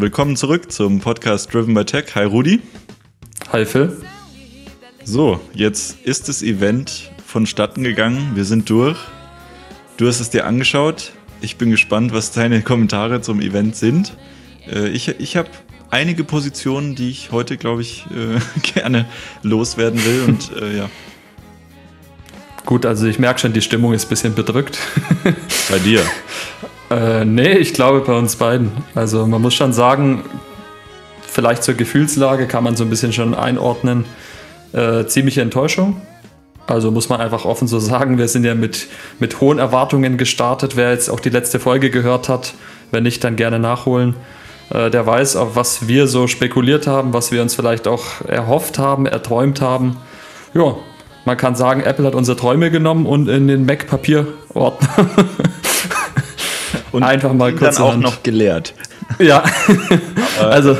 willkommen zurück zum Podcast Driven by Tech. Hi Rudi. Hi Phil. So, jetzt ist das Event vonstatten gegangen. Wir sind durch. Du hast es dir angeschaut. Ich bin gespannt, was deine Kommentare zum Event sind. Äh, ich ich habe einige Positionen, die ich heute, glaube ich, äh, gerne loswerden will. Und äh, ja. Gut, also ich merke schon, die Stimmung ist ein bisschen bedrückt. Bei dir? äh, nee, ich glaube bei uns beiden. Also man muss schon sagen, vielleicht zur Gefühlslage kann man so ein bisschen schon einordnen. Äh, ziemliche Enttäuschung. Also muss man einfach offen so sagen, wir sind ja mit, mit hohen Erwartungen gestartet. Wer jetzt auch die letzte Folge gehört hat, wenn nicht, dann gerne nachholen. Äh, der weiß, auf was wir so spekuliert haben, was wir uns vielleicht auch erhofft haben, erträumt haben. Ja, man kann sagen, Apple hat unsere Träume genommen und in den Mac-Papierordner und einfach mal kurz dann auch Hand. noch gelehrt. Ja, also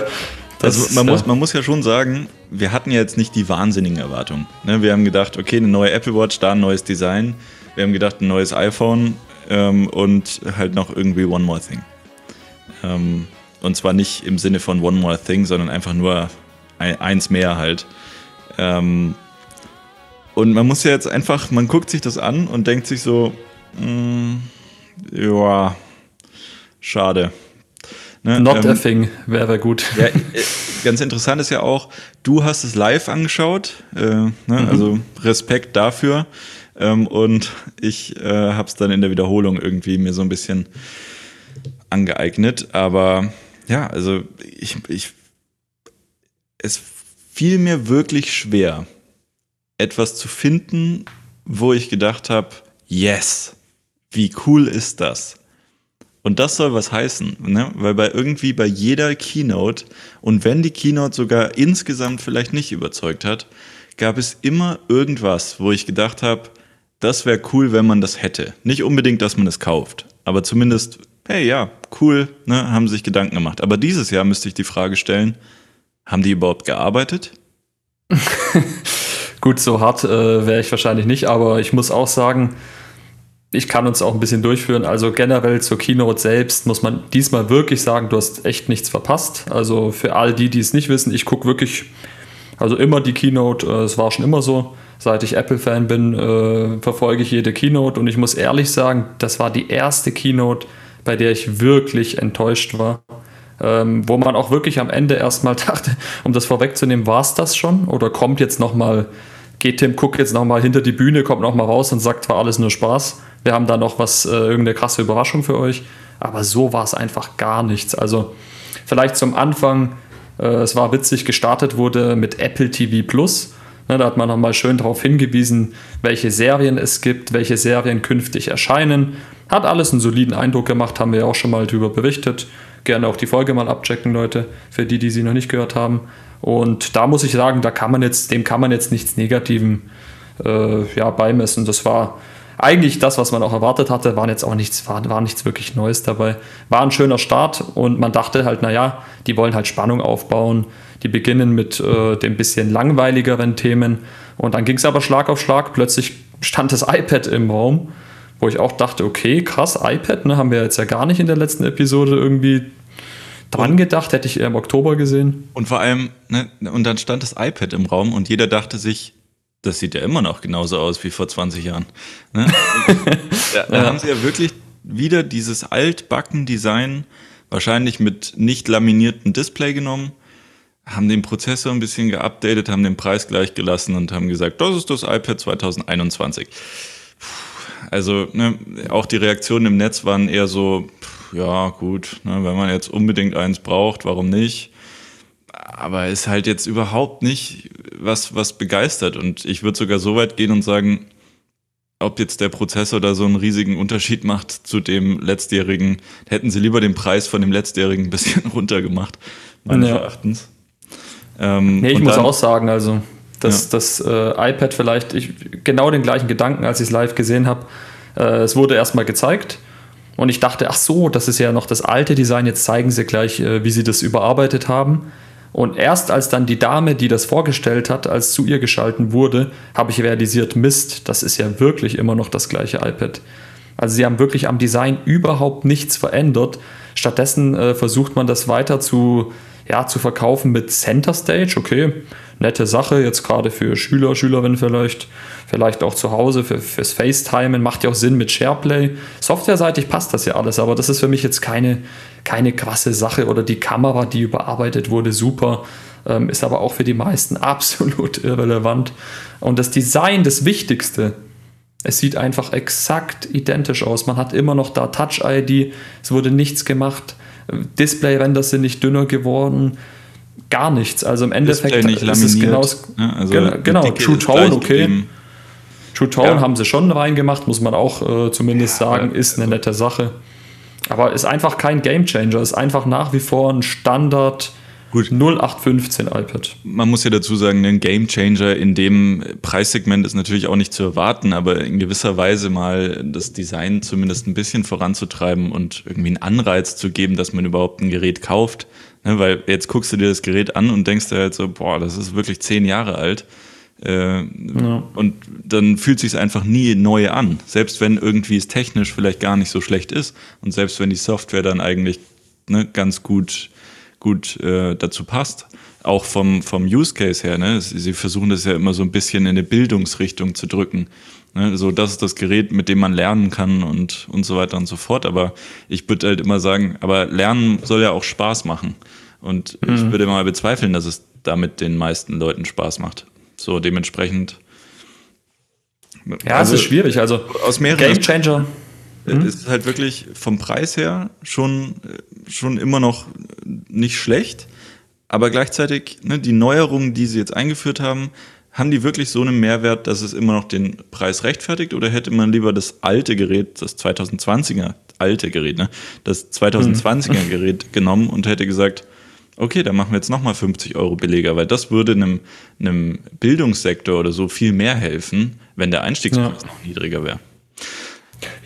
also man, muss, man muss ja schon sagen, wir hatten ja jetzt nicht die wahnsinnigen Erwartungen. Ne? Wir haben gedacht, okay, eine neue Apple Watch, da ein neues Design. Wir haben gedacht, ein neues iPhone ähm, und halt noch irgendwie One More Thing. Ähm, und zwar nicht im Sinne von One More Thing, sondern einfach nur ein, eins mehr halt. Ähm, und man muss ja jetzt einfach, man guckt sich das an und denkt sich so, mh, mm, ja, schade. Ne? Not ähm, a thing wäre gut. Ja, äh, ganz interessant ist ja auch, du hast es live angeschaut, äh, ne? mhm. also Respekt dafür. Ähm, und ich äh, habe es dann in der Wiederholung irgendwie mir so ein bisschen angeeignet. Aber ja, also ich, ich es fiel mir wirklich schwer, etwas zu finden, wo ich gedacht habe, yes, wie cool ist das? Und das soll was heißen, ne? weil bei irgendwie bei jeder Keynote und wenn die Keynote sogar insgesamt vielleicht nicht überzeugt hat, gab es immer irgendwas, wo ich gedacht habe, das wäre cool, wenn man das hätte. Nicht unbedingt, dass man es kauft, aber zumindest, hey ja, cool, ne? haben sich Gedanken gemacht. Aber dieses Jahr müsste ich die Frage stellen, haben die überhaupt gearbeitet? Gut, so hart äh, wäre ich wahrscheinlich nicht, aber ich muss auch sagen, ich kann uns auch ein bisschen durchführen. Also generell zur Keynote selbst muss man diesmal wirklich sagen, du hast echt nichts verpasst. Also für all die, die es nicht wissen, ich gucke wirklich, also immer die Keynote, äh, es war schon immer so. Seit ich Apple-Fan bin, äh, verfolge ich jede Keynote und ich muss ehrlich sagen, das war die erste Keynote, bei der ich wirklich enttäuscht war. Ähm, wo man auch wirklich am Ende erstmal dachte, um das vorwegzunehmen, war es das schon oder kommt jetzt nochmal, geht Tim Cook jetzt nochmal hinter die Bühne, kommt nochmal raus und sagt, war alles nur Spaß wir haben da noch was, äh, irgendeine krasse Überraschung für euch. Aber so war es einfach gar nichts. Also vielleicht zum Anfang, äh, es war witzig, gestartet wurde mit Apple TV Plus. Ne, da hat man nochmal schön darauf hingewiesen, welche Serien es gibt, welche Serien künftig erscheinen. Hat alles einen soliden Eindruck gemacht, haben wir ja auch schon mal darüber berichtet. Gerne auch die Folge mal abchecken, Leute, für die, die sie noch nicht gehört haben. Und da muss ich sagen, da kann man jetzt, dem kann man jetzt nichts Negativen äh, ja, beimessen. Das war eigentlich das, was man auch erwartet hatte, war jetzt auch nichts, war, war nichts wirklich Neues dabei. War ein schöner Start und man dachte halt, naja, die wollen halt Spannung aufbauen. Die beginnen mit äh, den bisschen langweiligeren Themen und dann ging es aber Schlag auf Schlag. Plötzlich stand das iPad im Raum, wo ich auch dachte, okay, krass, iPad, ne, haben wir jetzt ja gar nicht in der letzten Episode irgendwie dran gedacht, hätte ich eher im Oktober gesehen. Und vor allem, ne, und dann stand das iPad im Raum und jeder dachte sich, das sieht ja immer noch genauso aus wie vor 20 Jahren. Ne? da, da ja. haben sie ja wirklich wieder dieses Altbacken-Design, wahrscheinlich mit nicht laminiertem Display genommen, haben den Prozessor ein bisschen geupdatet, haben den Preis gleich gelassen und haben gesagt, das ist das iPad 2021. Also ne, auch die Reaktionen im Netz waren eher so, ja gut, ne, wenn man jetzt unbedingt eins braucht, warum nicht? Aber ist halt jetzt überhaupt nicht was, was begeistert. Und ich würde sogar so weit gehen und sagen, ob jetzt der Prozessor da so einen riesigen Unterschied macht zu dem letztjährigen, hätten sie lieber den Preis von dem letztjährigen ein bisschen runtergemacht, meines ja. Erachtens. Ähm, nee, ich muss dann, auch sagen, also dass ja. das äh, iPad vielleicht, ich, genau den gleichen Gedanken, als ich es live gesehen habe. Äh, es wurde erstmal gezeigt und ich dachte, ach so, das ist ja noch das alte Design, jetzt zeigen sie gleich, äh, wie sie das überarbeitet haben. Und erst als dann die Dame, die das vorgestellt hat, als zu ihr geschalten wurde, habe ich realisiert, Mist, das ist ja wirklich immer noch das gleiche iPad. Also sie haben wirklich am Design überhaupt nichts verändert. Stattdessen äh, versucht man das weiter zu, ja, zu verkaufen mit Center Stage. Okay, nette Sache, jetzt gerade für Schüler, Schülerinnen vielleicht, vielleicht auch zu Hause, für, fürs FaceTimen, macht ja auch Sinn mit SharePlay. Softwareseitig passt das ja alles, aber das ist für mich jetzt keine, keine krasse Sache oder die Kamera, die überarbeitet wurde, super, ähm, ist aber auch für die meisten absolut irrelevant. Und das Design, das Wichtigste, es sieht einfach exakt identisch aus. Man hat immer noch da Touch-ID, es wurde nichts gemacht, Display-Ränder sind nicht dünner geworden, gar nichts. Also im Endeffekt nicht ist es genau, ja, also genau, genau True Tone, okay. Geblieben. True Tone Ja. haben sie schon reingemacht, muss man auch äh, zumindest sagen, ist eine nette Sache. Aber ist einfach kein Gamechanger, ist einfach nach wie vor ein Standard Gut. 0815 iPad. Man muss ja dazu sagen, ein Game Changer in dem Preissegment ist natürlich auch nicht zu erwarten, aber in gewisser Weise mal das Design zumindest ein bisschen voranzutreiben und irgendwie einen Anreiz zu geben, dass man überhaupt ein Gerät kauft. Ne, weil jetzt guckst du dir das Gerät an und denkst dir halt so, boah, das ist wirklich zehn Jahre alt. Äh, Und dann fühlt sich einfach nie neu an. Selbst wenn irgendwie es technisch vielleicht gar nicht so schlecht ist und selbst wenn die Software dann eigentlich ne, ganz gut, gut äh, dazu passt. Auch vom, vom Use Case her, ne? Sie, versuchen das ja immer so ein bisschen in eine Bildungsrichtung zu drücken. Ne? So, das ist das Gerät, mit dem man lernen kann und, und so weiter und so fort. Aber ich würde halt immer sagen, aber Lernen soll ja auch Spaß machen. Und ich würde mal bezweifeln, dass es damit den meisten Leuten Spaß macht. So dementsprechend. Ja, Also, es ist schwierig. Also aus mehreren Gamechanger. es ist halt wirklich vom Preis her schon, äh, schon immer noch nicht schlecht. Aber gleichzeitig, ne, die Neuerungen, die sie jetzt eingeführt haben, haben die wirklich so einen Mehrwert, dass es immer noch den Preis rechtfertigt? Oder hätte man lieber das alte Gerät, das 2020er, alte Gerät, ne, das 2020er Gerät genommen und hätte gesagt, okay, dann machen wir jetzt nochmal 50 Euro billiger, weil das würde einem, einem Bildungssektor oder so viel mehr helfen, wenn der Einstiegspreis noch niedriger wäre.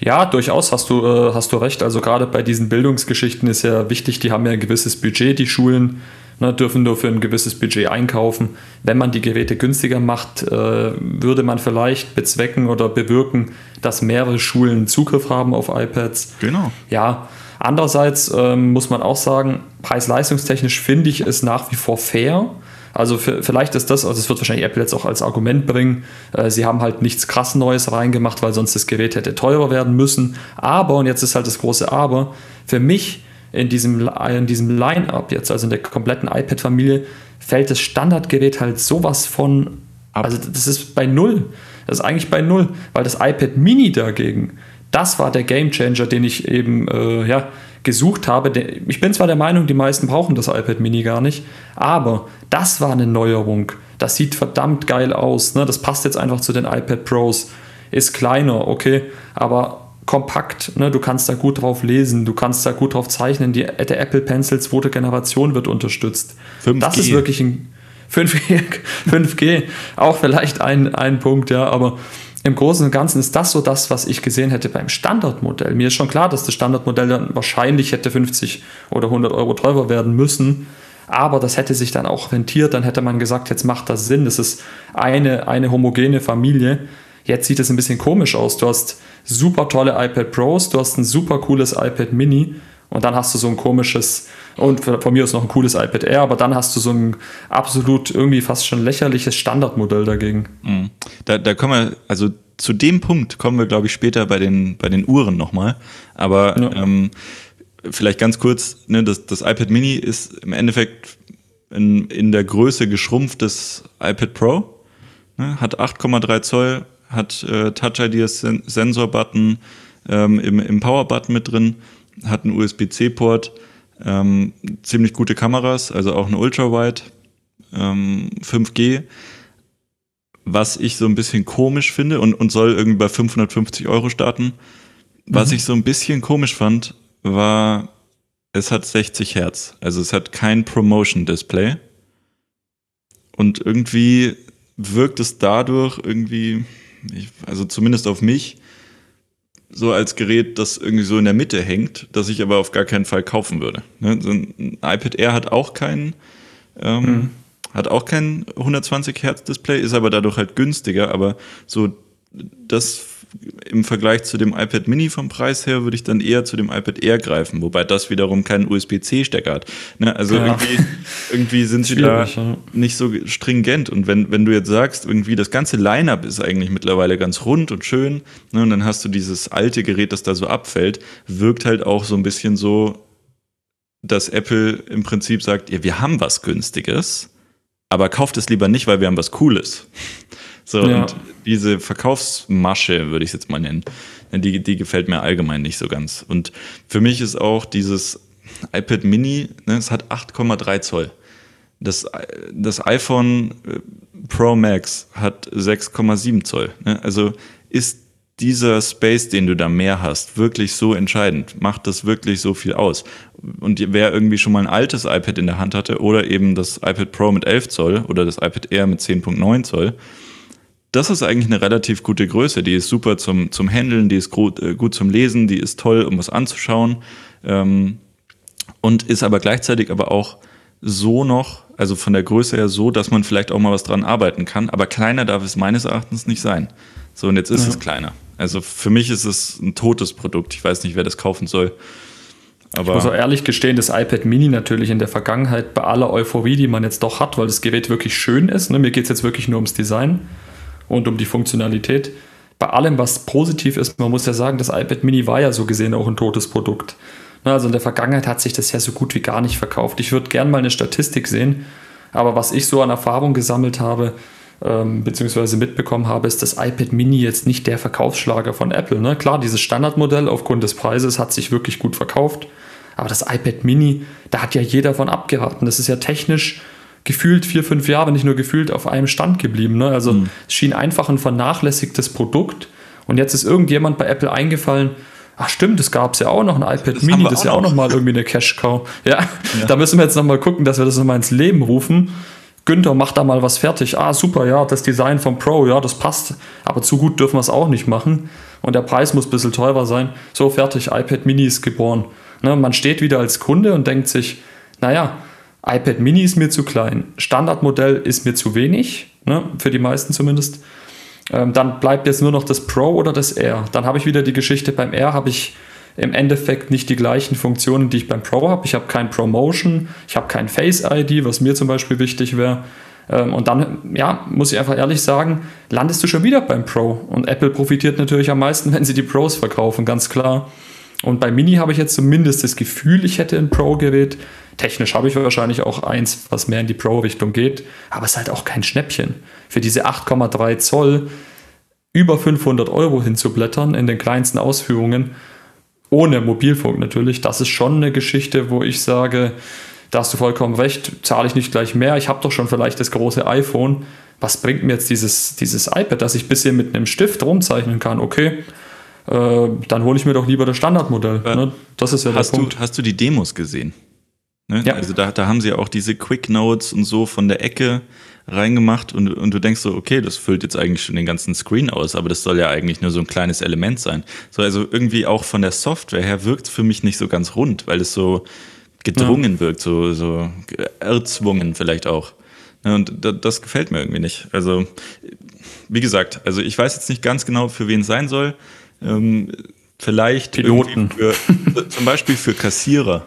Ja, durchaus hast du, äh, hast du recht. Also gerade bei diesen Bildungsgeschichten ist ja wichtig, die haben ja ein gewisses Budget, die Schulen ne, dürfen nur für ein gewisses Budget einkaufen. Wenn man die Geräte günstiger macht, äh, würde man vielleicht bezwecken oder bewirken, dass mehrere Schulen Zugriff haben auf iPads. Genau. Ja, andererseits ähm, muss man auch sagen, preis-leistungstechnisch finde ich es nach wie vor fair. Also vielleicht ist das, also es wird wahrscheinlich Apple jetzt auch als Argument bringen, äh, sie haben halt nichts krass Neues reingemacht, weil sonst das Gerät hätte teurer werden müssen. Aber, und jetzt ist halt das große Aber, für mich in diesem, in diesem Line-Up jetzt, also in der kompletten iPad-Familie, fällt das Standardgerät halt sowas von, also das ist bei null. Das ist eigentlich bei null, weil das iPad Mini dagegen, das war der Gamechanger, den ich eben äh, ja, gesucht habe. Ich bin zwar der Meinung, die meisten brauchen das iPad Mini gar nicht, aber das war eine Neuerung. Das sieht verdammt geil aus. Ne? Das passt jetzt einfach zu den iPad Pros. Ist kleiner, okay, aber kompakt. Ne? Du kannst da gut drauf lesen, du kannst da gut drauf zeichnen. Die, der Apple Pencil zweite Generation wird unterstützt. 5G. Das ist wirklich ein 5G, 5G auch vielleicht ein, ein Punkt, ja, aber im Großen und Ganzen ist das so das, was ich gesehen hätte beim Standardmodell. Mir ist schon klar, dass das Standardmodell dann wahrscheinlich hätte 50 oder 100 Euro teurer werden müssen, aber das hätte sich dann auch rentiert, dann hätte man gesagt, jetzt macht das Sinn, das ist eine, eine homogene Familie. Jetzt sieht es ein bisschen komisch aus. Du hast super tolle iPad Pros, du hast ein super cooles iPad Mini und dann hast du so ein komisches, und von mir aus noch ein cooles iPad Air, aber dann hast du so ein absolut irgendwie fast schon lächerliches Standardmodell dagegen. Mhm. Da, da kommen wir, also zu dem Punkt kommen wir, glaube ich, später bei den, bei den Uhren nochmal. Aber Ja. ähm, vielleicht ganz kurz, ne, das, das iPad Mini ist im Endeffekt in, in der Größe geschrumpftes iPad Pro, ne, hat 8,3 Zoll, hat äh, Touch ID als Sen Sensor-Button ähm, im, im Power-Button mit drin, hat einen USB-C-Port, ähm, ziemlich gute Kameras, also auch eine Ultra-Wide, ähm, 5G, was ich so ein bisschen komisch finde und, und soll irgendwie bei 550 Euro starten. Was ich so ein bisschen komisch fand, war, es hat 60 Hertz. Also es hat kein Promotion-Display. Und irgendwie wirkt es dadurch irgendwie, ich, also zumindest auf mich, so als Gerät, das irgendwie so in der Mitte hängt, das ich aber auf gar keinen Fall kaufen würde. Ne? So ein iPad Air hat auch keinen, ähm, hat auch kein 120 Hertz Display, ist aber dadurch halt günstiger, aber so das im Vergleich zu dem iPad Mini vom Preis her würde ich dann eher zu dem iPad Air greifen, wobei das wiederum keinen USB-C-Stecker hat. Ne? Also ja. irgendwie, irgendwie sind sie da nicht so stringent. Und wenn, wenn du jetzt sagst, irgendwie das ganze Line-Up ist eigentlich mittlerweile ganz rund und schön, ne? und dann hast du dieses alte Gerät, das da so abfällt, wirkt halt auch so ein bisschen so, dass Apple im Prinzip sagt, ja, wir haben was Günstiges, aber kauft es lieber nicht, weil wir haben was Cooles. So, ja. und diese Verkaufsmasche, würde ich es jetzt mal nennen, die, die gefällt mir allgemein nicht so ganz. Und für mich ist auch dieses iPad Mini, ne, es hat 8,3 Zoll. Das, das iPhone äh, Pro Max hat 6,7 Zoll. Ne? Also ist dieser Space, den du da mehr hast, wirklich so entscheidend? Macht das wirklich so viel aus? Und wer irgendwie schon mal ein altes iPad in der Hand hatte oder eben das iPad Pro mit 11 Zoll oder das iPad Air mit 10.9 Zoll, das ist eigentlich eine relativ gute Größe. Die ist super zum, zum Handeln, die ist gut, äh, gut zum Lesen, die ist toll, um was anzuschauen. Ähm, und ist aber gleichzeitig aber auch so noch, also von der Größe her so, dass man vielleicht auch mal was dran arbeiten kann. Aber kleiner darf es meines Erachtens nicht sein. So, und jetzt ist ja. es kleiner. Also für mich ist es ein totes Produkt. Ich weiß nicht, wer das kaufen soll. Aber ich muss auch ehrlich gestehen, das iPad Mini natürlich in der Vergangenheit bei aller Euphorie, die man jetzt doch hat, weil das Gerät wirklich schön ist. Ne? Mir geht es jetzt wirklich nur ums Design und um die Funktionalität. Bei allem, was positiv ist, man muss ja sagen, das iPad Mini war ja so gesehen auch ein totes Produkt. Also in der Vergangenheit hat sich das ja so gut wie gar nicht verkauft. Ich würde gerne mal eine Statistik sehen, aber was ich so an Erfahrung gesammelt habe, ähm, beziehungsweise mitbekommen habe, ist das iPad Mini jetzt nicht der Verkaufsschlager von Apple. Ne? Klar, dieses Standardmodell aufgrund des Preises hat sich wirklich gut verkauft, aber das iPad Mini, da hat ja jeder von abgeraten. Das ist ja technisch gefühlt vier, fünf Jahre nicht nur gefühlt auf einem Stand geblieben. Ne? Also mhm. es schien einfach ein vernachlässigtes Produkt. Und jetzt ist irgendjemand bei Apple eingefallen, ach stimmt, es gab ja auch noch ein iPad das Mini, das ist ja auch noch mal irgendwie eine Cash-Cow. Ja, ja, da müssen wir jetzt noch mal gucken, dass wir das noch mal ins Leben rufen. Günther macht da mal was fertig. Ah, super, ja, das Design vom Pro, ja, das passt. Aber zu gut dürfen wir es auch nicht machen. Und der Preis muss ein bisschen teurer sein. So, fertig, iPad Mini ist geboren. Ne, man steht wieder als Kunde und denkt sich, naja, iPad Mini ist mir zu klein, Standardmodell ist mir zu wenig, ne, für die meisten zumindest. Ähm, dann bleibt jetzt nur noch das Pro oder das Air. Dann habe ich wieder die Geschichte, beim Air habe ich im Endeffekt nicht die gleichen Funktionen, die ich beim Pro habe. Ich habe kein Promotion, ich habe kein Face ID, was mir zum Beispiel wichtig wäre. Ähm, und dann, ja, muss ich einfach ehrlich sagen, landest du schon wieder beim Pro. Und Apple profitiert natürlich am meisten, wenn sie die Pros verkaufen, ganz klar. Und bei Mini habe ich jetzt zumindest das Gefühl, ich hätte ein Pro-Gerät. Technisch habe ich wahrscheinlich auch eins, was mehr in die Pro-Richtung geht, aber es ist halt auch kein Schnäppchen. Für diese 8,3 Zoll über 500 Euro hinzublättern in den kleinsten Ausführungen, ohne Mobilfunk natürlich, das ist schon eine Geschichte, wo ich sage, da hast du vollkommen recht, zahle ich nicht gleich mehr, ich habe doch schon vielleicht das große iPhone. Was bringt mir jetzt dieses, dieses iPad, dass ich ein bisschen mit einem Stift rumzeichnen kann? Okay, äh, dann hole ich mir doch lieber das Standardmodell. Äh, ne? Das ist ja hast der Punkt. Du, hast du die Demos gesehen? Ne? Ja. Also da, da haben sie ja auch diese Quick Notes und so von der Ecke reingemacht und, und du denkst so, okay, das füllt jetzt eigentlich schon den ganzen Screen aus, aber das soll ja eigentlich nur so ein kleines Element sein. So, also irgendwie auch von der Software her wirkt es für mich nicht so ganz rund, weil es so gedrungen ja. wirkt, so, so erzwungen vielleicht auch. Ja, und das, das gefällt mir irgendwie nicht. Also, wie gesagt, also ich weiß jetzt nicht ganz genau, für wen es sein soll. Ähm, vielleicht Piloten. Für, zum Beispiel für Kassierer.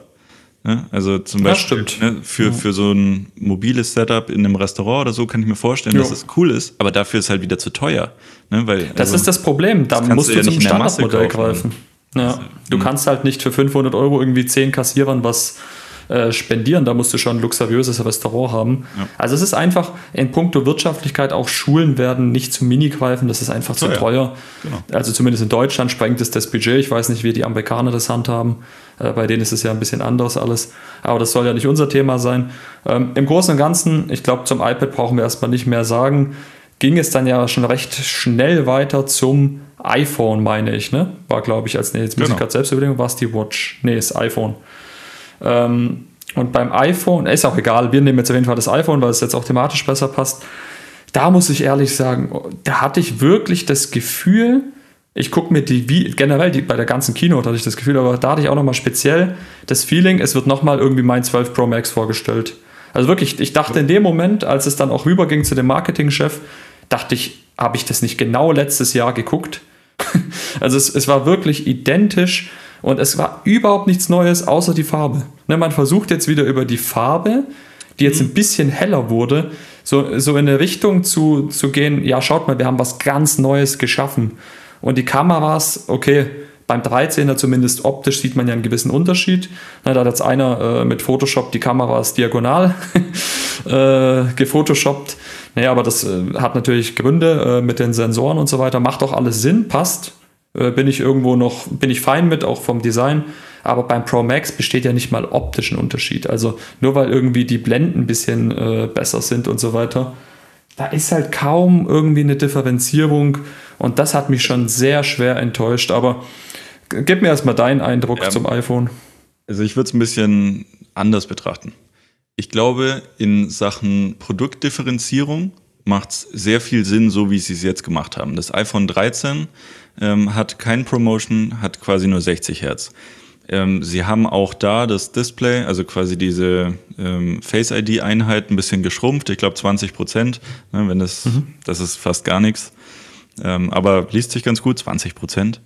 Ne? Also zum Beispiel ne, für, für so ein mobiles Setup in einem Restaurant oder so kann ich mir vorstellen, jo. dass es cool ist, aber dafür ist halt wieder zu teuer. Ne? Weil, das also, ist das Problem, da musst du, ja zum Standardmodell greifen. Ja. Also, du hm. kannst halt nicht für 500 Euro irgendwie 10 Kassierern was äh, spendieren, da musst du schon ein luxuriöses Restaurant haben. Ja. Also es ist einfach in puncto Wirtschaftlichkeit auch Schulen werden nicht zu Mini greifen, das ist einfach zu ja, teuer. Genau. Also zumindest in Deutschland sprengt es das Budget. Ich weiß nicht, wie die Amerikaner das handhaben. Äh, bei denen ist es ja ein bisschen anders alles. Aber das soll ja nicht unser Thema sein. Ähm, Im Großen und Ganzen, ich glaube, zum iPad brauchen wir erstmal nicht mehr sagen. Ging es dann ja schon recht schnell weiter zum iPhone, meine ich, ne? War, glaube ich, als, nee, jetzt muss genau. ich gerade selbst überlegen, war es die Watch? Nee, das iPhone. Ähm, und beim iPhone, ist auch egal, wir nehmen jetzt auf jeden Fall das iPhone, weil es jetzt auch thematisch besser passt. Da muss ich ehrlich sagen, da hatte ich wirklich das Gefühl, ich gucke mir die, wie generell die, bei der ganzen Keynote hatte ich das Gefühl, aber da hatte ich auch nochmal speziell das Feeling, es wird nochmal irgendwie mein 12 Pro Max vorgestellt. Also wirklich, ich dachte in dem Moment, als es dann auch rüberging zu dem Marketingchef, dachte ich, habe ich das nicht genau letztes Jahr geguckt? also es, es war wirklich identisch und es war überhaupt nichts Neues außer die Farbe. Ne, man versucht jetzt wieder über die Farbe, die jetzt ein bisschen heller wurde, so, so in eine Richtung zu, zu gehen, ja, schaut mal, wir haben was ganz Neues geschaffen. Und die Kameras, okay, beim 13er zumindest optisch sieht man ja einen gewissen Unterschied. Na, da hat jetzt einer äh, mit Photoshop die Kameras diagonal äh, gefotoshoppt. Naja, aber das äh, hat natürlich Gründe äh, mit den Sensoren und so weiter. Macht doch alles Sinn, passt. Äh, bin ich irgendwo noch, bin ich fein mit, auch vom Design. Aber beim Pro Max besteht ja nicht mal optischen Unterschied. Also nur weil irgendwie die Blenden ein bisschen äh, besser sind und so weiter. Da ist halt kaum irgendwie eine Differenzierung und das hat mich schon sehr schwer enttäuscht. Aber Gib mir erstmal deinen Eindruck ja, zum iPhone. Also ich würde es ein bisschen anders betrachten. Ich glaube, in Sachen Produktdifferenzierung macht es sehr viel Sinn, so wie sie es jetzt gemacht haben. Das iPhone 13 ähm, hat kein Promotion, hat quasi nur 60 Hertz. Ähm, sie haben auch da das Display, also quasi diese ähm, Face ID-Einheit ein bisschen geschrumpft. Ich glaube 20 Prozent, ne, wenn das, mhm. das ist fast gar nichts. Ähm, aber liest sich ganz gut, 20 Prozent.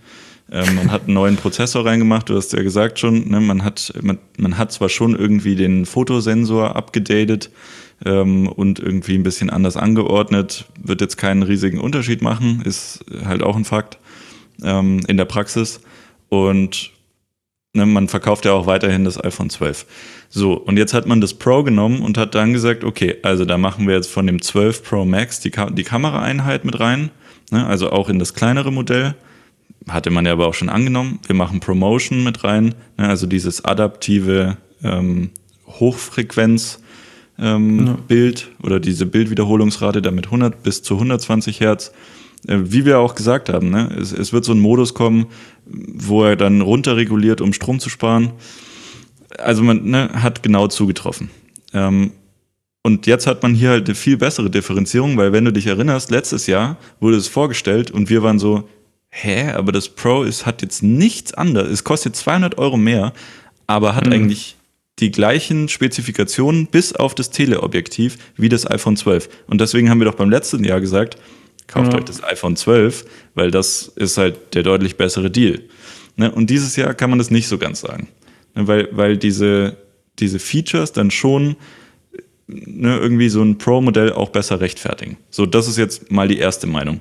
Ähm, man hat einen neuen Prozessor reingemacht, du hast ja gesagt schon, ne, man, hat, man, man hat zwar schon irgendwie den Fotosensor abgedatet ähm, und irgendwie ein bisschen anders angeordnet, wird jetzt keinen riesigen Unterschied machen, ist halt auch ein Fakt ähm, in der Praxis. Und ne, man verkauft ja auch weiterhin das iPhone 12. So, und jetzt hat man das Pro genommen und hat dann gesagt, okay, also da machen wir jetzt von dem 12 Pro Max die, Ka die Kameraeinheit mit rein, ne, also auch in das kleinere Modell hatte man ja aber auch schon angenommen. Wir machen Promotion mit rein, ne, also dieses adaptive ähm, Hochfrequenz ähm, ja. Bild oder diese Bildwiederholungsrate damit 100 bis zu 120 Hertz. Äh, wie wir auch gesagt haben, ne, es, es, wird so ein Modus kommen, wo er dann runterreguliert, um Strom zu sparen. Also man ne, hat genau zugetroffen. Ähm, und jetzt hat man hier halt eine viel bessere Differenzierung, weil wenn du dich erinnerst, letztes Jahr wurde es vorgestellt und wir waren so, hä, aber das Pro ist, hat jetzt nichts anderes. Es kostet 200 Euro mehr, aber hat mhm. eigentlich die gleichen Spezifikationen bis auf das Teleobjektiv wie das iPhone 12. Und deswegen haben wir doch beim letzten Jahr gesagt, kauft ja. euch das iPhone 12, weil das ist halt der deutlich bessere Deal. Ne? Und dieses Jahr kann man das nicht so ganz sagen. Ne? Weil, weil diese, diese Features dann schon ne, irgendwie so ein Pro-Modell auch besser rechtfertigen. So, das ist jetzt mal die erste Meinung.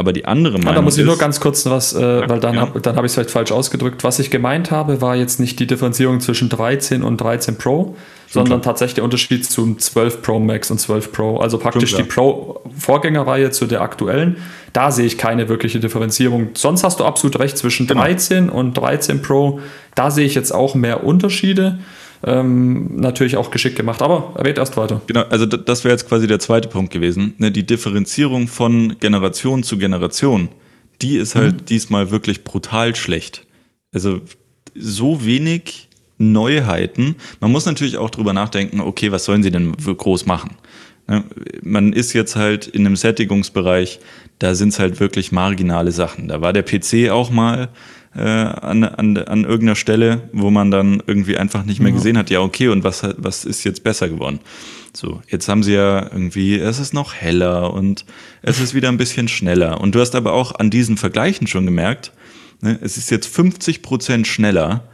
Aber die andere Meinung. Ah, da muss ich nur ganz kurz was, äh, weil dann ja. habe hab ich es vielleicht falsch ausgedrückt. Was ich gemeint habe, war jetzt nicht die Differenzierung zwischen 13 und 13 Pro, Schon sondern klar. tatsächlich der Unterschied zum 12 Pro Max und 12 Pro. Also praktisch die Pro-Vorgängerreihe zu der aktuellen. Da sehe ich keine wirkliche Differenzierung. Sonst hast du absolut recht zwischen 13 genau. und 13 Pro. Da sehe ich jetzt auch mehr Unterschiede ähm, natürlich auch geschickt gemacht. Aber red erst weiter. Genau, also das wäre jetzt quasi der zweite Punkt gewesen. Ne, die Differenzierung von Generation zu Generation, die ist halt mhm. diesmal wirklich brutal schlecht. Also so wenig Neuheiten. Man muss natürlich auch drüber nachdenken, okay, was sollen sie denn groß machen? Ne, man ist jetzt halt in einem Sättigungsbereich, da sind es halt wirklich marginale Sachen. Da war der PC auch mal äh, an, an, an irgendeiner Stelle, wo man dann irgendwie einfach nicht mehr ja. gesehen hat, ja, okay, und was, was ist jetzt besser geworden? So, jetzt haben sie ja irgendwie, es ist noch heller und es ist wieder ein bisschen schneller. Und du hast aber auch an diesen Vergleichen schon gemerkt, ne, es ist jetzt 50 Prozent schneller.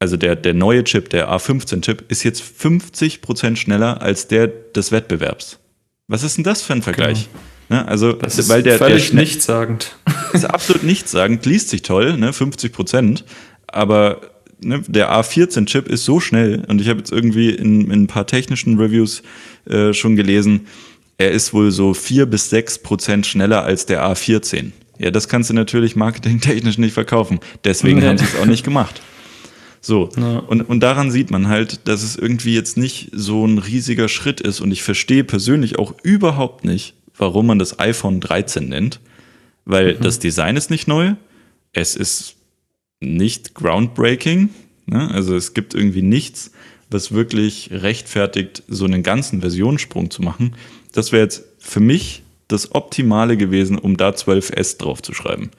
Also der, der neue Chip, der A15-Chip, ist jetzt 50 Prozent schneller als der des Wettbewerbs. Was ist denn das für ein Vergleich? Genau. Ne? Also, das ist weil der, völlig der nichtssagend. Ist absolut nichtssagend, liest sich toll, ne? 50 Prozent, aber ne, der A14-Chip ist so schnell und ich habe jetzt irgendwie in, in, ein paar technischen Reviews äh, schon gelesen, er ist wohl so vier bis sechs Prozent schneller als der A14. Ja, das kannst du natürlich marketingtechnisch nicht verkaufen. Deswegen nee. haben sie es auch nicht gemacht. So, ja. und, und daran sieht man halt, dass es irgendwie jetzt nicht so ein riesiger Schritt ist. Und ich verstehe persönlich auch überhaupt nicht, warum man das iPhone 13 nennt, weil mhm. das Design ist nicht neu, es ist nicht groundbreaking, ne? also es gibt irgendwie nichts, was wirklich rechtfertigt, so einen ganzen Versionssprung zu machen. Das wäre jetzt für mich das Optimale gewesen, um da 12S drauf zu schreiben.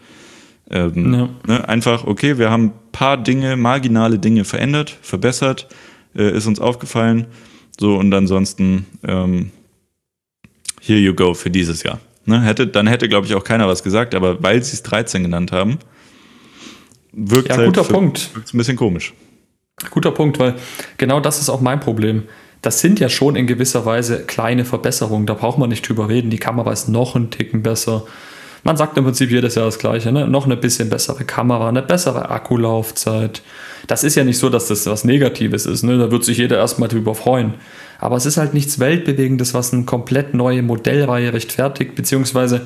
Ähm, ja. ne? Einfach, okay, wir haben ein paar Dinge, marginale Dinge verändert, verbessert, äh, ist uns aufgefallen. So, und ansonsten ähm, here you go für dieses Jahr. Ne, hätte, dann hätte, glaube ich, auch keiner was gesagt, aber weil sie es 13 genannt haben, wirkt Ja, halt guter für- Punkt. wirkt's ein bisschen komisch. Guter Punkt, weil genau das ist auch mein Problem. Das sind ja schon in gewisser Weise kleine Verbesserungen. Da braucht man nicht drüber reden. Die Kamera ist noch einen Ticken besser. Man sagt im Prinzip jedes Jahr das Gleiche. Ne? Noch eine bisschen bessere Kamera, eine bessere Akkulaufzeit. Das ist ja nicht so, dass das was Negatives ist. Ne? Da wird sich jeder erstmal drüber freuen. Aber es ist halt nichts Weltbewegendes, was eine komplett neue Modellreihe rechtfertigt, beziehungsweise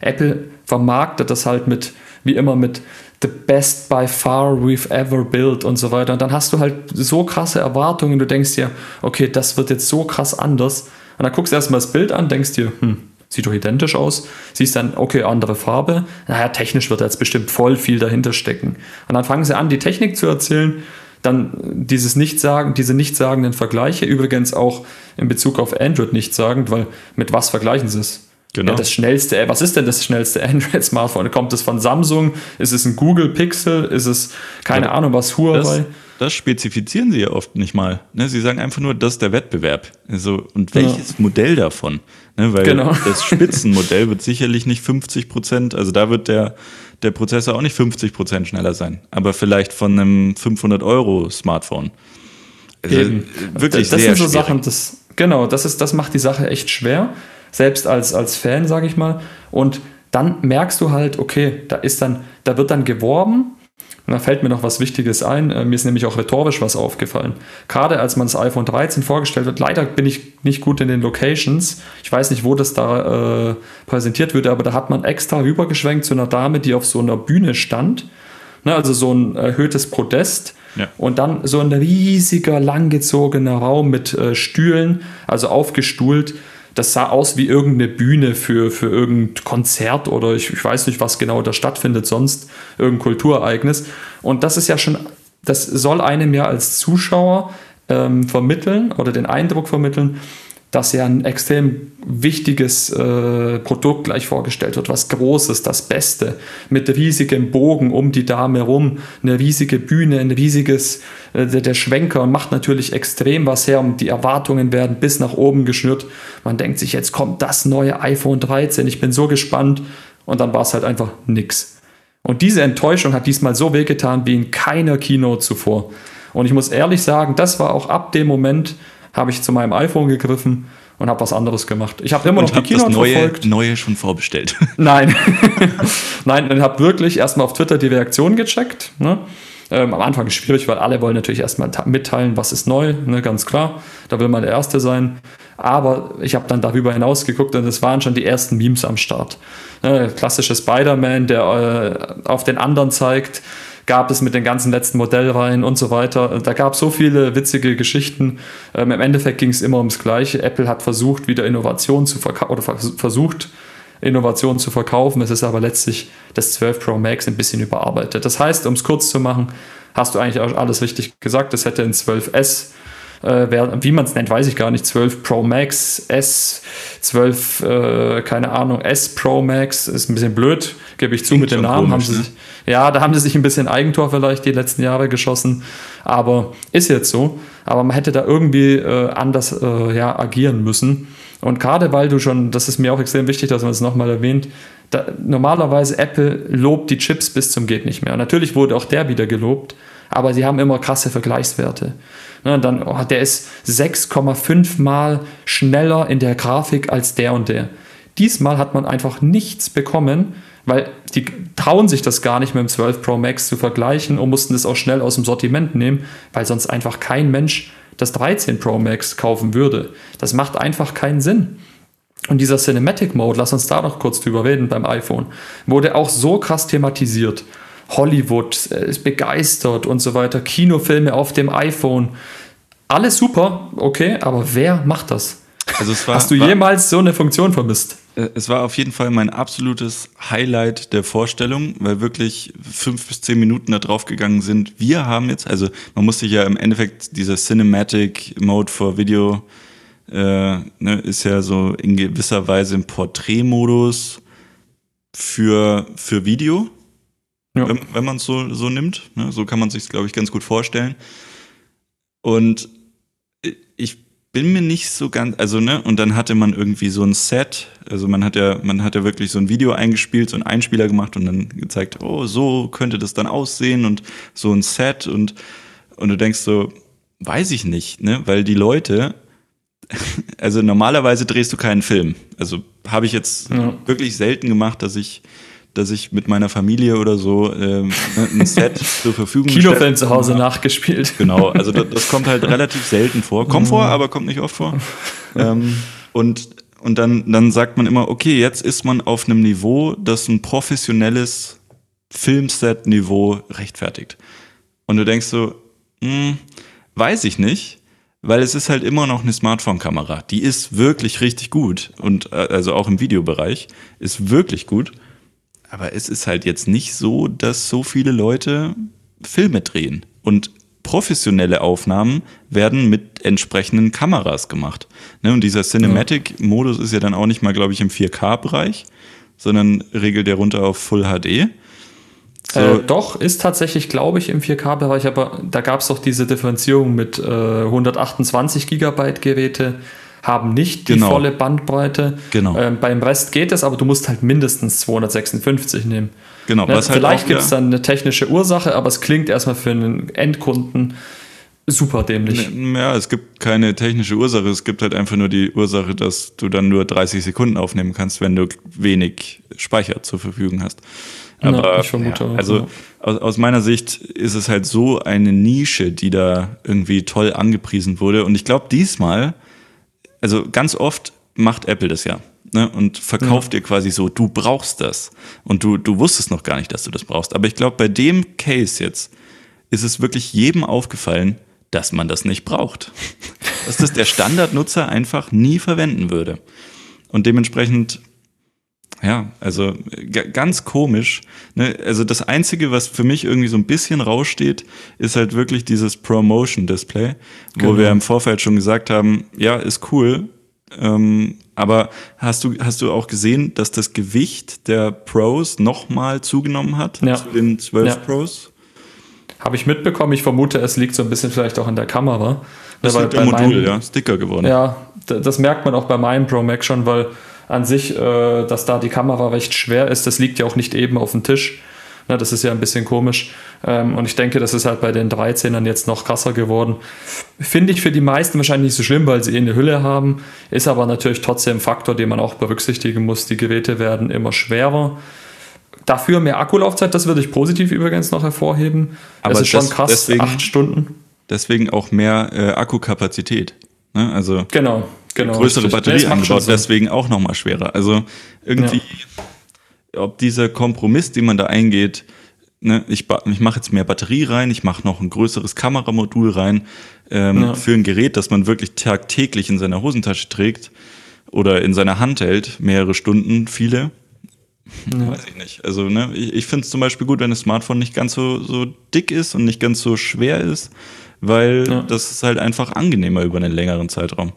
Apple vermarktet das halt mit, wie immer, mit the best by far we've ever built und so weiter. Und dann hast du halt so krasse Erwartungen, du denkst dir, okay, das wird jetzt so krass anders. Und dann guckst du erstmal das Bild an, denkst dir, hm, sieht doch identisch aus. Siehst dann, okay, andere Farbe. Naja, technisch wird jetzt bestimmt voll viel dahinter stecken. Und dann fangen sie an, die Technik zu erzählen. Dann dieses Nichtsagen, diese nichtssagenden Vergleiche, übrigens auch in Bezug auf Android nichtssagend, weil mit was vergleichen sie es? Genau. Ja, das schnellste, was ist denn das schnellste Android-Smartphone? Kommt es von Samsung? Ist es ein Google Pixel? Ist es, keine Ja, Ahnung, was Huawei? Das, das spezifizieren sie ja oft nicht mal. Ne? Sie sagen einfach nur, das ist der Wettbewerb. Also, und welches Modell davon? Ne? Weil Genau. das Spitzenmodell wird sicherlich nicht 50 Prozent, also da wird der, der Prozessor auch nicht 50 Prozent schneller sein, aber vielleicht von einem 500 Euro Smartphone. Also, Eben. Wirklich das sehr sind so schwierig. Sachen, das, genau, das, ist, das macht die Sache echt schwer, selbst als, als Fan, sage ich mal. Und dann merkst du halt, okay, da ist dann, da wird dann geworben. Und da fällt mir noch was Wichtiges ein. Äh, Mir ist nämlich auch rhetorisch was aufgefallen. Gerade als man das iPhone 13 vorgestellt hat, leider bin ich nicht gut in den Locations. Ich weiß nicht, wo das da äh, präsentiert wird, aber da hat man extra rübergeschwenkt zu einer Dame, die auf so einer Bühne stand. Ne, also so ein erhöhtes Podest. Ja. Und dann so ein riesiger, langgezogener Raum mit äh, Stühlen, also aufgestuhlt. Das sah aus wie irgendeine Bühne für, für irgendein Konzert oder ich, ich weiß nicht, was genau da stattfindet sonst, irgendein Kulturereignis. Und das ist ja schon, das soll einem ja als Zuschauer ähm, vermitteln oder den Eindruck vermitteln, dass ja ein extrem wichtiges äh, Produkt gleich vorgestellt wird, was Großes, das Beste, mit riesigem Bogen um die Dame rum, eine riesige Bühne, ein riesiges, äh, der, der Schwenker und macht natürlich extrem was her und die Erwartungen werden bis nach oben geschnürt. Man denkt sich, jetzt kommt das neue iPhone 13, ich bin so gespannt und dann war es halt einfach nix. Und diese Enttäuschung hat diesmal so wehgetan wie in keiner Keynote zuvor. Und ich muss ehrlich sagen, das war auch ab dem Moment, habe ich zu meinem iPhone gegriffen und habe was anderes gemacht. Ich habe immer noch Und die hab das Keynote neue, verfolgt. neue schon vorbestellt. Nein. Nein, und habe wirklich erstmal auf Twitter die Reaktion gecheckt. Ne? Ähm, am Anfang ist es schwierig, weil alle wollen natürlich erstmal mitteilen, was ist neu, ne? ganz klar. Da will man der Erste sein. Aber ich habe dann darüber hinaus geguckt und es waren schon die ersten Memes am Start. Ne? Klassische Spider-Man, der äh, auf den anderen zeigt, gab es mit den ganzen letzten Modellreihen und so weiter. Da gab es so viele witzige Geschichten. Ähm, Im Endeffekt ging es immer ums Gleiche. Apple hat versucht, wieder Innovation zu verkaufen oder vers versucht, Innovation zu verkaufen. Es ist aber letztlich das 12 Pro Max ein bisschen überarbeitet. Das heißt, um es kurz zu machen, hast du eigentlich auch alles richtig gesagt. Es hätte ein 12S, äh, wer, wie man es nennt, weiß ich gar nicht. 12 Pro Max, S, 12, äh, keine Ahnung, S Pro Max, ist ein bisschen blöd, gebe ich zu Klingt mit den schon Namen. komisch, haben sie ne? sich, ja, da haben sie sich ein bisschen Eigentor vielleicht die letzten Jahre geschossen. Aber ist jetzt so. Aber man hätte da irgendwie äh, anders äh, ja, agieren müssen. Und gerade weil du schon, das ist mir auch extrem wichtig, dass man es nochmal erwähnt, da, normalerweise Apple lobt die Chips bis zum geht nicht mehr. Natürlich wurde auch der wieder gelobt, aber sie haben immer krasse Vergleichswerte. Ne, dann, oh, der ist 6,5 mal schneller in der Grafik als der und der. Diesmal hat man einfach nichts bekommen, weil die trauen sich das gar nicht mit dem 12 Pro Max zu vergleichen und mussten das auch schnell aus dem Sortiment nehmen, weil sonst einfach kein Mensch das 13 Pro Max kaufen würde. Das macht einfach keinen Sinn. Und dieser Cinematic Mode, lass uns da noch kurz drüber reden beim iPhone, wurde auch so krass thematisiert. Hollywood äh, ist begeistert und so weiter, Kinofilme auf dem iPhone. Alles super, okay, aber wer macht das? Also es war, Hast du war, jemals so eine Funktion vermisst? Äh, Es war auf jeden Fall mein absolutes Highlight der Vorstellung, weil wirklich fünf bis zehn Minuten da drauf gegangen sind. Wir haben jetzt, also man muss sich ja im Endeffekt dieser Cinematic Mode for Video äh, ne, ist ja so in gewisser Weise ein Porträtmodus für, für Video, Ja. wenn, wenn man es so, so nimmt. Ne? So kann man sich glaube ich, ganz gut vorstellen. Und ich bin mir nicht so ganz, also ne, und dann hatte man irgendwie so ein Set, also man hat ja, man hat ja wirklich so ein Video eingespielt, so einen Einspieler gemacht und dann gezeigt, oh, so könnte das dann aussehen und so ein Set und, und du denkst so, weiß ich nicht, ne, weil die Leute, also normalerweise drehst du keinen Film. Also habe ich jetzt ja. wirklich selten gemacht, dass ich dass ich mit meiner Familie oder so ähm, ein Set zur Verfügung stelle. Kinofilm zu Hause nachgespielt. Genau, also das, das, kommt halt relativ selten vor. Kommt vor, aber kommt nicht oft vor. Ähm, und und dann, dann sagt man immer, okay, jetzt ist man auf einem Niveau, das ein professionelles Filmset-Niveau rechtfertigt. Und du denkst so, hm, weiß ich nicht, weil es ist halt immer noch eine Smartphone-Kamera. Die ist wirklich richtig gut und äh, also auch im Videobereich ist wirklich gut. Aber es ist halt jetzt nicht so, dass so viele Leute Filme drehen. Und professionelle Aufnahmen werden mit entsprechenden Kameras gemacht. Ne, und dieser Cinematic-Modus ist ja dann auch nicht mal, glaube ich, im 4K-Bereich, sondern regelt der runter auf Full HD. So. Äh, doch, ist tatsächlich, glaube ich, im 4K-Bereich, aber da gab es doch diese Differenzierung mit äh, 128 Gigabyte Geräte haben nicht die genau. volle Bandbreite. Genau. Ähm, beim Rest geht es, aber du musst halt mindestens 256 nehmen. Genau. Ne? Halt Vielleicht gibt es dann eine technische Ursache, aber es klingt erstmal für einen Endkunden super dämlich. Ja, es gibt keine technische Ursache. Es gibt halt einfach nur die Ursache, dass du dann nur 30 Sekunden aufnehmen kannst, wenn du wenig Speicher zur Verfügung hast. Aber ja, ich vermute ja, also ja. aus, aus meiner Sicht ist es halt so eine Nische, die da irgendwie toll angepriesen wurde. Und ich glaube, diesmal also ganz oft macht Apple das ja. Ne, und verkauft ja. dir quasi so, du brauchst das. Und du, du wusstest noch gar nicht, dass du das brauchst. Aber ich glaube, bei dem Case jetzt ist es wirklich jedem aufgefallen, dass man das nicht braucht. dass das der Standardnutzer einfach nie verwenden würde. Und dementsprechend, ja, also ganz komisch. Ne? Also das Einzige, was für mich irgendwie so ein bisschen raussteht, ist halt wirklich dieses Promotion-Display, genau. wo wir im Vorfeld schon gesagt haben, ja, ist cool, ähm, aber hast du, hast du auch gesehen, dass das Gewicht der Pros nochmal zugenommen hat ja. zu den 12 ja. Pros? Habe ich mitbekommen. Ich vermute, es liegt so ein bisschen vielleicht auch an der Kamera. Das ist der Modul, meinem, ja, Sticker geworden. Ja, das merkt man auch bei meinem Pro Max schon, weil an sich, äh, dass da die Kamera recht schwer ist, das liegt ja auch nicht eben auf dem Tisch. Na, das ist ja ein bisschen komisch. Ähm, und ich denke, das ist halt bei den 13ern jetzt noch krasser geworden. Finde ich für die meisten wahrscheinlich nicht so schlimm, weil sie eh eine Hülle haben. Ist aber natürlich trotzdem ein Faktor, den man auch berücksichtigen muss. Die Geräte werden immer schwerer. Dafür mehr Akkulaufzeit, das würde ich positiv übrigens noch hervorheben. Aber es ist schon krass, deswegen, acht Stunden. Deswegen auch mehr äh, Akkukapazität. Ne? Also genau, genau. Größere richtig. Batterie nee, angebaut, deswegen auch nochmal schwerer. Also irgendwie. Ja ob dieser Kompromiss, den man da eingeht, ne, ich, ich mache jetzt mehr Batterie rein, ich mache noch ein größeres Kameramodul rein ähm, ja. für ein Gerät, das man wirklich tagtäglich in seiner Hosentasche trägt oder in seiner Hand hält, mehrere Stunden, viele. Ja. Weiß ich nicht. Also, ne, ich, ich finde es zum Beispiel gut, wenn das Smartphone nicht ganz so, so dick ist und nicht ganz so schwer ist, weil ja. das ist halt einfach angenehmer über einen längeren Zeitraum.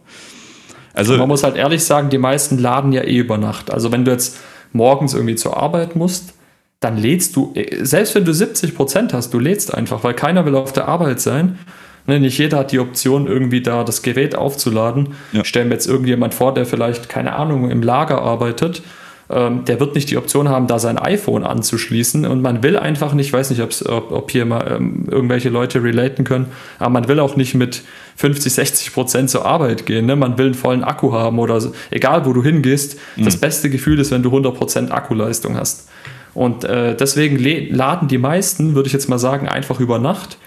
Also, man muss halt ehrlich sagen, die meisten laden ja eh über Nacht. Also wenn du jetzt morgens irgendwie zur Arbeit musst, dann lädst du, äh, selbst wenn du 70 Prozent hast, du lädst einfach, weil keiner will auf der Arbeit sein. Ne, nicht jeder hat die Option, irgendwie da das Gerät aufzuladen. Ja. Stellen wir jetzt irgendjemand vor, der vielleicht, keine Ahnung, im Lager arbeitet ähm, der wird nicht die Option haben, da sein iPhone anzuschließen. Und man will einfach nicht, ich weiß nicht, ob, ob hier mal ähm, irgendwelche Leute relaten können, aber man will auch nicht mit 50, 60 Prozent zur Arbeit gehen. Ne? Man will einen vollen Akku haben oder so. egal wo du hingehst. Mhm. Das beste Gefühl ist, wenn du 100 Prozent Akkuleistung hast. Und äh, deswegen laden die meisten, würde ich jetzt mal sagen, einfach über Nacht.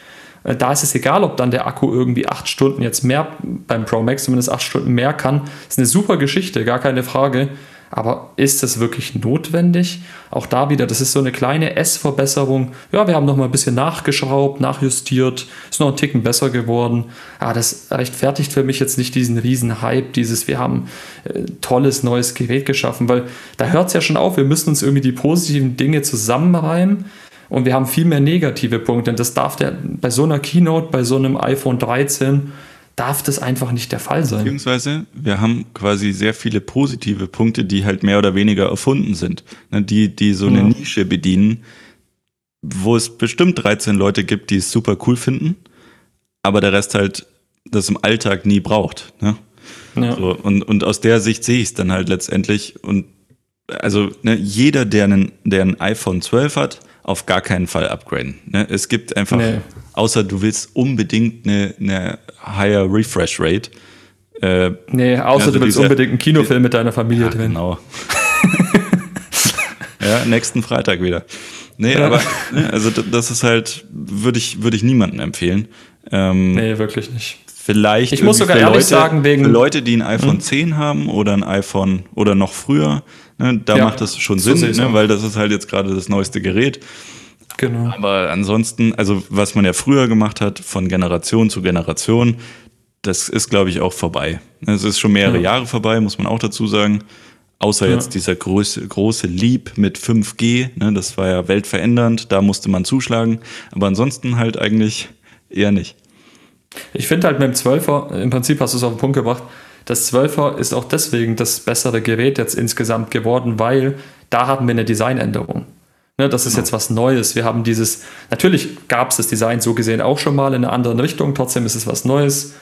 Äh, da ist es egal, ob dann der Akku irgendwie acht Stunden jetzt mehr, beim Pro Max zumindest acht Stunden mehr kann. Ist eine super Geschichte, gar keine Frage. Aber ist das wirklich notwendig? Auch da wieder, das ist so eine kleine S-Verbesserung. Ja, wir haben noch mal ein bisschen nachgeschraubt, nachjustiert, ist noch ein Ticken besser geworden. Ja, das rechtfertigt für mich jetzt nicht diesen riesen Hype, dieses, wir haben äh, tolles neues Gerät geschaffen, weil da hört es ja schon auf, wir müssen uns irgendwie die positiven Dinge zusammenreimen und wir haben viel mehr negative Punkte. Und das darf der bei so einer Keynote, bei so einem iPhone 13 darf das einfach nicht der Fall sein. Beziehungsweise, wir haben quasi sehr viele positive Punkte, die halt mehr oder weniger erfunden sind, ne, die, die so eine ja. Nische bedienen, wo es bestimmt 13 Leute gibt, die es super cool finden, aber der Rest halt das im Alltag nie braucht. Ne? Ja. So, und, und aus der Sicht sehe ich es dann halt letztendlich. Und also ne, jeder, der, einen, der ein iPhone 12 hat, auf gar keinen Fall upgraden. Ne? Es gibt einfach, nee. Außer du willst unbedingt eine, eine higher Refresh Rate. Äh, nee, außer also du willst diese, unbedingt einen Kinofilm mit deiner Familie ja, drin. Genau. ja, nächsten Freitag wieder. Nee, ja. aber ne, also das ist halt, würde ich, würde ich niemandem empfehlen. Ähm, nee, wirklich nicht. Vielleicht ich muss sogar ehrlich Leute, sagen, wegen. Für Leute, die ein iPhone hm. 10 haben oder ein iPhone oder noch früher, ne, da ja, macht das schon Sinn, so ne, weil das ist halt jetzt gerade das neueste Gerät. Genau. Aber ansonsten, also was man ja früher gemacht hat, von Generation zu Generation, das ist, glaube ich, auch vorbei. Es ist schon mehrere ja. Jahre vorbei, muss man auch dazu sagen. Außer ja. jetzt dieser große, große Leap mit 5G, ne, das war ja weltverändernd, da musste man zuschlagen. Aber ansonsten halt eigentlich eher nicht. Ich finde halt mit dem 12er, im Prinzip hast du es auf den Punkt gebracht, das 12er ist auch deswegen das bessere Gerät jetzt insgesamt geworden, weil da haben wir eine Designänderung. Ne, das ist genau. jetzt was Neues. Wir haben dieses, natürlich gab es das Design so gesehen auch schon mal in einer anderen Richtung, trotzdem ist es was Neues.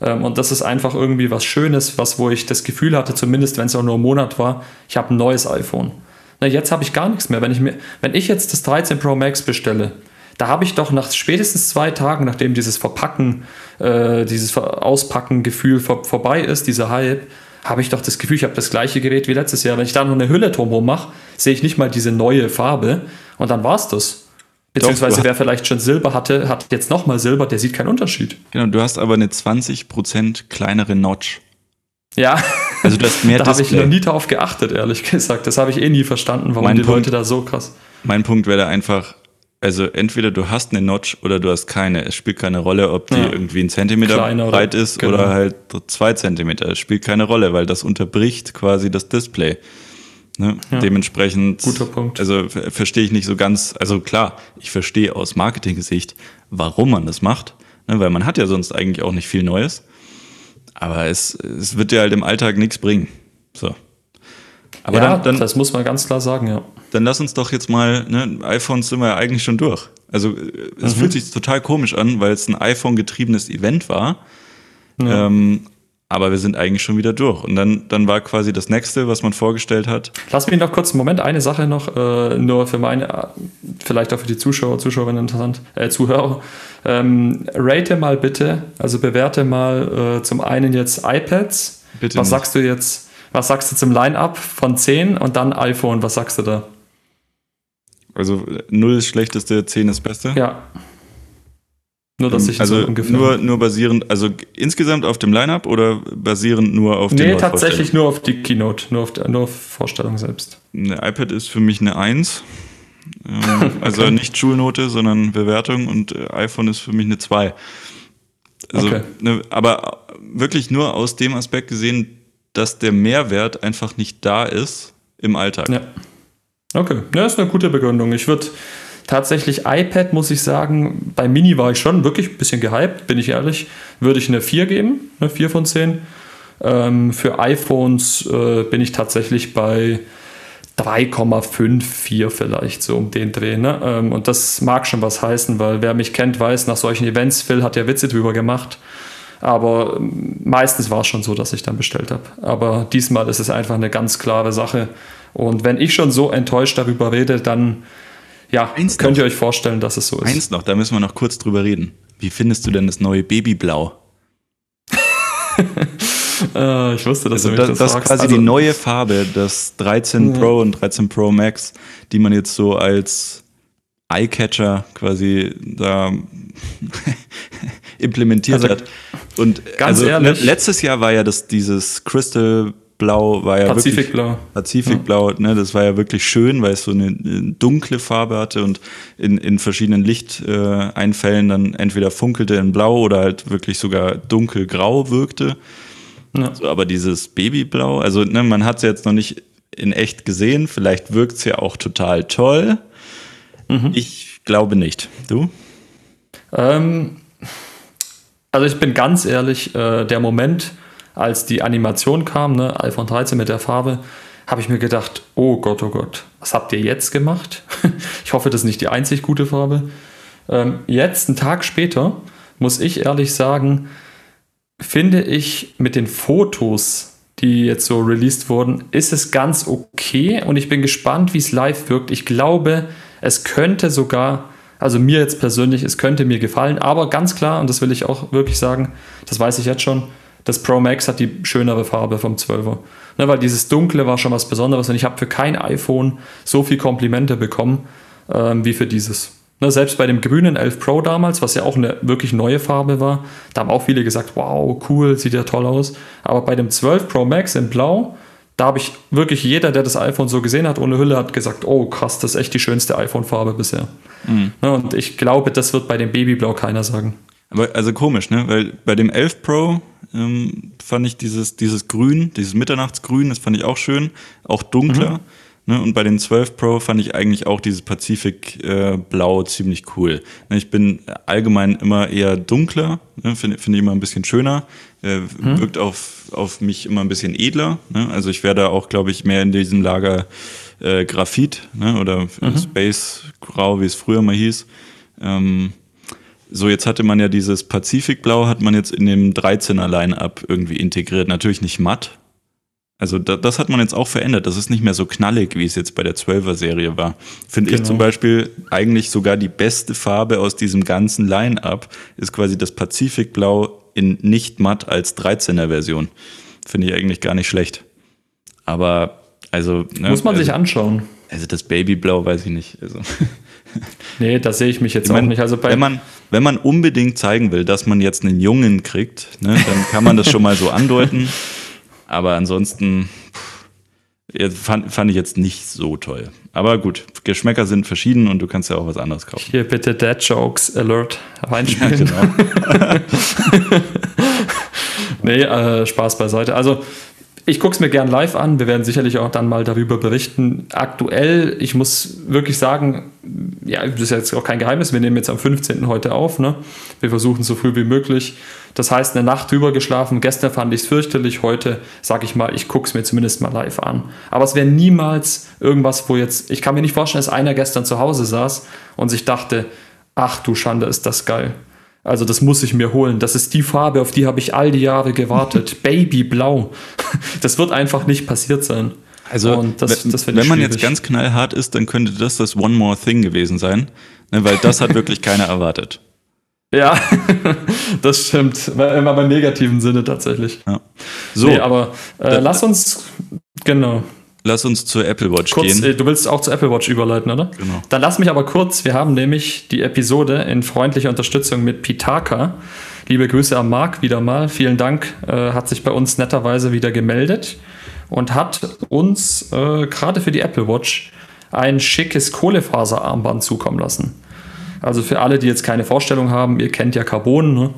Ähm, und das ist einfach irgendwie was Schönes, was, wo ich das Gefühl hatte, zumindest wenn es auch nur ein Monat war, ich habe ein neues iPhone. Na, jetzt habe ich gar nichts mehr. Wenn ich, mir, wenn ich jetzt das 13 Pro Max bestelle, da habe ich doch nach spätestens zwei Tagen, nachdem dieses Verpacken, äh, dieses Auspacken-Gefühl vor, vorbei ist, dieser Hype, habe ich doch das Gefühl, ich habe das gleiche Gerät wie letztes Jahr. Wenn ich da noch eine Hülle drumherum mache, sehe ich nicht mal diese neue Farbe und dann war es das. Beziehungsweise wer vielleicht schon Silber hatte, hat jetzt nochmal Silber, der sieht keinen Unterschied. Genau, du hast aber eine 20% kleinere Notch. Ja, also du hast mehr da habe ich noch nie darauf geachtet, ehrlich gesagt. Das habe ich eh nie verstanden, warum mein die Punkt, Leute da so krass. Mein Punkt wäre einfach, also entweder du hast eine Notch oder du hast keine. Es spielt keine Rolle, ob die ja. irgendwie ein Zentimeter Kleiner breit oder, ist genau. oder halt zwei Zentimeter. Es spielt keine Rolle, weil das unterbricht quasi das Display. Ne? Ja. Dementsprechend, Guter Punkt. also verstehe ich nicht so ganz, also klar, ich verstehe aus Marketing-Sicht, warum man das macht, ne? weil man hat ja sonst eigentlich auch nicht viel Neues. Aber es, es wird dir halt im Alltag nichts bringen. So. Aber ja, dann, dann, das muss man ganz klar sagen, ja dann lass uns doch jetzt mal, ne, iPhones sind wir ja eigentlich schon durch. Also es mhm. fühlt sich total komisch an, weil es ein iPhone-getriebenes Event war. Ja. Ähm, aber wir sind eigentlich schon wieder durch. Und dann, dann war quasi das nächste, was man vorgestellt hat. Lass mich noch kurz einen Moment, eine Sache noch, äh, nur für meine, vielleicht auch für die Zuschauer, Zuschauerinnen interessant, äh, Zuhörer. Ähm, rate mal bitte, also bewerte mal äh, zum einen jetzt iPads. Bitte was nicht. sagst du jetzt, was sagst du zum Line-Up von 10 und dann iPhone, was sagst du da? Also 0 ist schlechteste, 10 ist beste? Ja. Nur, dass ich also so ungefähr. Nur, nur basierend, also insgesamt auf dem Lineup oder basierend nur auf nee, Nee, tatsächlich nur auf die Keynote, nur auf, die, nur auf Vorstellung selbst. Eine iPad ist für mich eine 1. Ähm, also nicht Schulnote, sondern Bewertung und äh, iPhone ist für mich eine 2. Also, okay. ne, aber wirklich nur aus dem Aspekt gesehen, dass der Mehrwert einfach nicht da ist im Alltag. Ja. Okay, ja, ist eine gute Begründung. Ich würde tatsächlich iPad, muss ich sagen, bei Mini war ich schon wirklich ein bisschen gehypt, bin ich ehrlich. Würde ich eine 4 geben, eine 4 von 10. Ähm, für iPhones äh, bin ich tatsächlich bei 3,54 vielleicht, so um den Dreh. Ne? Ähm, und das mag schon was heißen, weil wer mich kennt, weiß, nach solchen Events, Phil hat ja Witze drüber gemacht. Aber meistens war es schon so, dass ich dann bestellt habe. Aber diesmal ist es einfach eine ganz klare Sache. Und wenn ich schon so enttäuscht darüber rede, dann ja, Eins könnt noch. ihr euch vorstellen, dass es so ist. Eins noch, da müssen wir noch kurz drüber reden. Wie findest du denn das neue Babyblau? äh, ich wusste, dass also du mich das, das, das ist quasi also, die neue Farbe, das 13 ja. Pro und 13 Pro Max, die man jetzt so als Eyecatcher quasi da implementiert also, hat. Und ganz also, ne, ehrlich, letztes Jahr war ja das dieses Crystal Blau war ja Pazifikblau. wirklich Pazifikblau, ne, das war ja wirklich schön, weil es so eine, eine dunkle Farbe hatte und in, in verschiedenen Lichteinfällen dann entweder funkelte in Blau oder halt wirklich sogar dunkelgrau wirkte. Ja. So, aber dieses Babyblau, also ne, man hat es jetzt noch nicht in echt gesehen, vielleicht wirkt es ja auch total toll. Mhm. Ich glaube nicht. Du? Ähm, also ich bin ganz ehrlich, äh, der Moment, als die Animation kam, ne, iPhone 13 mit der Farbe, habe ich mir gedacht, oh Gott, oh Gott, was habt ihr jetzt gemacht? ich hoffe, das ist nicht die einzig gute Farbe. Ähm, jetzt, einen Tag später, muss ich ehrlich sagen, finde ich mit den Fotos, die jetzt so released wurden, ist es ganz okay und ich bin gespannt, wie es live wirkt. Ich glaube, es könnte sogar, also mir jetzt persönlich, es könnte mir gefallen, aber ganz klar, und das will ich auch wirklich sagen, das weiß ich jetzt schon, das Pro Max hat die schönere Farbe vom 12er. Ne, weil dieses Dunkle war schon was Besonderes und ich habe für kein iPhone so viel Komplimente bekommen ähm, wie für dieses. Ne, selbst bei dem grünen 11 Pro damals, was ja auch eine wirklich neue Farbe war, da haben auch viele gesagt, wow, cool, sieht ja toll aus. Aber bei dem 12 Pro Max in Blau, da habe ich wirklich jeder, der das iPhone so gesehen hat ohne Hülle, hat gesagt, oh krass, das ist echt die schönste iPhone-Farbe bisher. Mhm. Ne, und ich glaube, das wird bei dem Babyblau keiner sagen. Aber also komisch, ne? Weil bei dem 11 Pro ähm, fand ich dieses, dieses Grün, dieses Mitternachtsgrün, das fand ich auch schön, auch dunkler. Mhm. Ne? Und bei den 12 Pro fand ich eigentlich auch dieses Pazifik äh, ziemlich cool. Ne? Ich bin allgemein immer eher dunkler, ne? finde find ich immer ein bisschen schöner, äh, mhm. wirkt auf, auf mich immer ein bisschen edler. Ne? Also ich werde auch, glaube ich, mehr in diesem Lager äh, Graphit ne? oder mhm. Space Grau, wie es früher mal hieß. Ähm, so, jetzt hatte man ja dieses Pazifikblau, hat man jetzt in dem 13er Line-Up irgendwie integriert. Natürlich nicht matt. Also da, das hat man jetzt auch verändert. Das ist nicht mehr so knallig, wie es jetzt bei der 12er Serie war. Finde genau. ich zum Beispiel eigentlich sogar die beste Farbe aus diesem ganzen Line-Up ist quasi das Pazifikblau in nicht matt als 13er Version. Finde ich eigentlich gar nicht schlecht. Aber also. Ne, Muss man also, sich anschauen. Also das Babyblau weiß ich nicht. Also. Nee, da sehe ich mich jetzt ich mein, auch nicht. Also wenn, man, wenn man unbedingt zeigen will, dass man jetzt einen Jungen kriegt, ne, dann kann man das schon mal so andeuten. Aber ansonsten fand, fand ich jetzt nicht so toll. Aber gut, Geschmäcker sind verschieden und du kannst ja auch was anderes kaufen. Hier bitte Dead Jokes Alert reinspielen. Ja, genau. nee, äh, Spaß beiseite. Also ich gucke es mir gern live an. Wir werden sicherlich auch dann mal darüber berichten. Aktuell, ich muss wirklich sagen, ja, das ist jetzt auch kein Geheimnis. Wir nehmen jetzt am 15. heute auf. Ne? Wir versuchen so früh wie möglich. Das heißt, eine Nacht drüber geschlafen. Gestern fand ich es fürchterlich. Heute sage ich mal, ich gucke es mir zumindest mal live an. Aber es wäre niemals irgendwas, wo jetzt, ich kann mir nicht vorstellen, dass einer gestern zu Hause saß und sich dachte, ach du Schande, ist das geil. Also das muss ich mir holen. Das ist die Farbe, auf die habe ich all die Jahre gewartet. Babyblau. Das wird einfach nicht passiert sein. Also das, das wenn man schwierig. jetzt ganz knallhart ist, dann könnte das das One More Thing gewesen sein, ne, weil das hat wirklich keiner erwartet. Ja, das stimmt. Immer beim negativen Sinne tatsächlich. Ja. So, nee, aber äh, lass uns genau. Lass uns zur Apple Watch kurz, gehen. Äh, du willst auch zur Apple Watch überleiten, oder? Genau. Dann lass mich aber kurz, wir haben nämlich die Episode in freundlicher Unterstützung mit Pitaka. Liebe Grüße an Marc wieder mal. Vielen Dank, äh, hat sich bei uns netterweise wieder gemeldet und hat uns äh, gerade für die Apple Watch ein schickes Kohlefaserarmband zukommen lassen. Also für alle, die jetzt keine Vorstellung haben, ihr kennt ja Carbon, ne?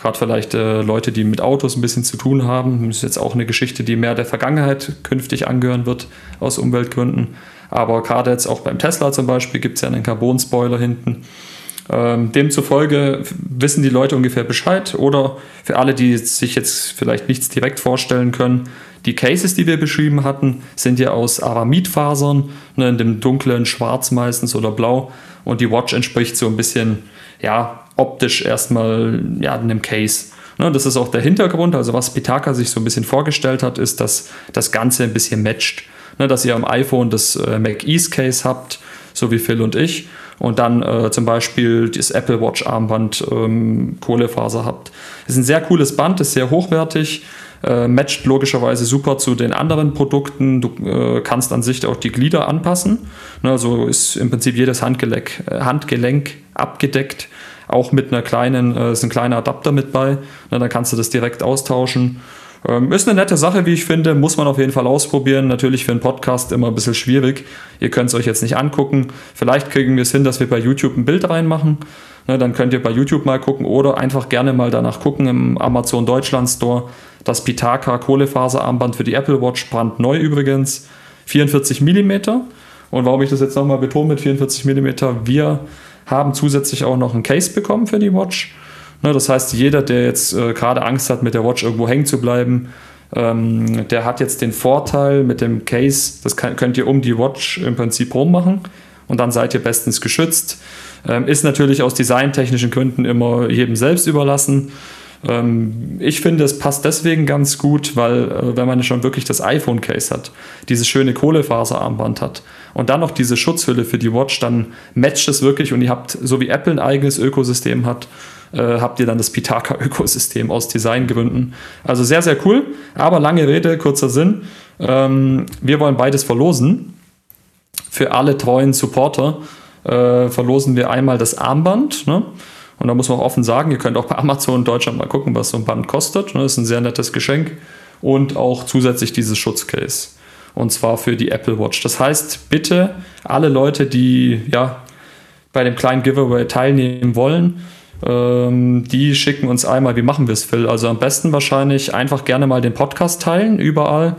Gerade vielleicht äh, Leute, die mit Autos ein bisschen zu tun haben. Ist jetzt auch eine Geschichte, die mehr der Vergangenheit künftig angehören wird, aus Umweltgründen. Aber gerade jetzt auch beim Tesla zum Beispiel gibt es ja einen Carbon-Spoiler hinten. Ähm, demzufolge wissen die Leute ungefähr Bescheid. Oder für alle, die sich jetzt vielleicht nichts direkt vorstellen können, die Cases, die wir beschrieben hatten, sind ja aus Aramidfasern, ne, in dem dunklen Schwarz meistens oder Blau. Und die Watch entspricht so ein bisschen, ja, optisch erstmal ja, einem Case. Ne, das ist auch der Hintergrund. Also was Pitaka sich so ein bisschen vorgestellt hat, ist, dass das Ganze ein bisschen matcht. Ne, dass ihr am iPhone das äh, Mac East Case habt, so wie Phil und ich, und dann äh, zum Beispiel das Apple Watch Armband ähm, Kohlefaser habt. Ist ein sehr cooles Band, ist sehr hochwertig, äh, matcht logischerweise super zu den anderen Produkten. Du äh, kannst an sich auch die Glieder anpassen. Ne, also ist im Prinzip jedes Handgelenk, äh, Handgelenk abgedeckt auch mit einer kleinen, äh, ist ein kleiner Adapter mit bei. Na, dann kannst du das direkt austauschen. Ähm, ist eine nette Sache, wie ich finde, muss man auf jeden Fall ausprobieren. Natürlich für einen Podcast immer ein bisschen schwierig. Ihr könnt es euch jetzt nicht angucken. Vielleicht kriegen wir es hin, dass wir bei YouTube ein Bild reinmachen. Na, dann könnt ihr bei YouTube mal gucken oder einfach gerne mal danach gucken im Amazon Deutschland Store. Das Pitaka Kohlefaserarmband für die Apple Watch brandneu übrigens. 44 mm. Und warum ich das jetzt nochmal betone mit 44 mm, wir haben zusätzlich auch noch ein Case bekommen für die Watch. Ne, das heißt, jeder, der jetzt äh, gerade Angst hat, mit der Watch irgendwo hängen zu bleiben, ähm, der hat jetzt den Vorteil mit dem Case, das könnt ihr um die Watch im Prinzip rummachen und dann seid ihr bestens geschützt. Ähm, ist natürlich aus designtechnischen Gründen immer jedem selbst überlassen. Ähm, ich finde, es passt deswegen ganz gut, weil äh, wenn man schon wirklich das iPhone-Case hat, dieses schöne Kohlefaserarmband hat und dann noch diese Schutzhülle für die Watch, dann matcht es wirklich und ihr habt, so wie Apple ein eigenes Ökosystem hat, äh, habt ihr dann das Pitaka-Ökosystem aus Designgründen. Also sehr, sehr cool, aber lange Rede, kurzer Sinn. Ähm, wir wollen beides verlosen. Für alle treuen Supporter äh, verlosen wir einmal das Armband. Ne? Und da muss man auch offen sagen, ihr könnt auch bei Amazon in Deutschland mal gucken, was so ein Band kostet. Das ist ein sehr nettes Geschenk. Und auch zusätzlich dieses Schutzcase. Und zwar für die Apple Watch. Das heißt, bitte alle Leute, die ja bei dem kleinen Giveaway teilnehmen wollen, ähm, die schicken uns einmal, wie machen wir es, Phil? Also am besten wahrscheinlich einfach gerne mal den Podcast teilen, überall,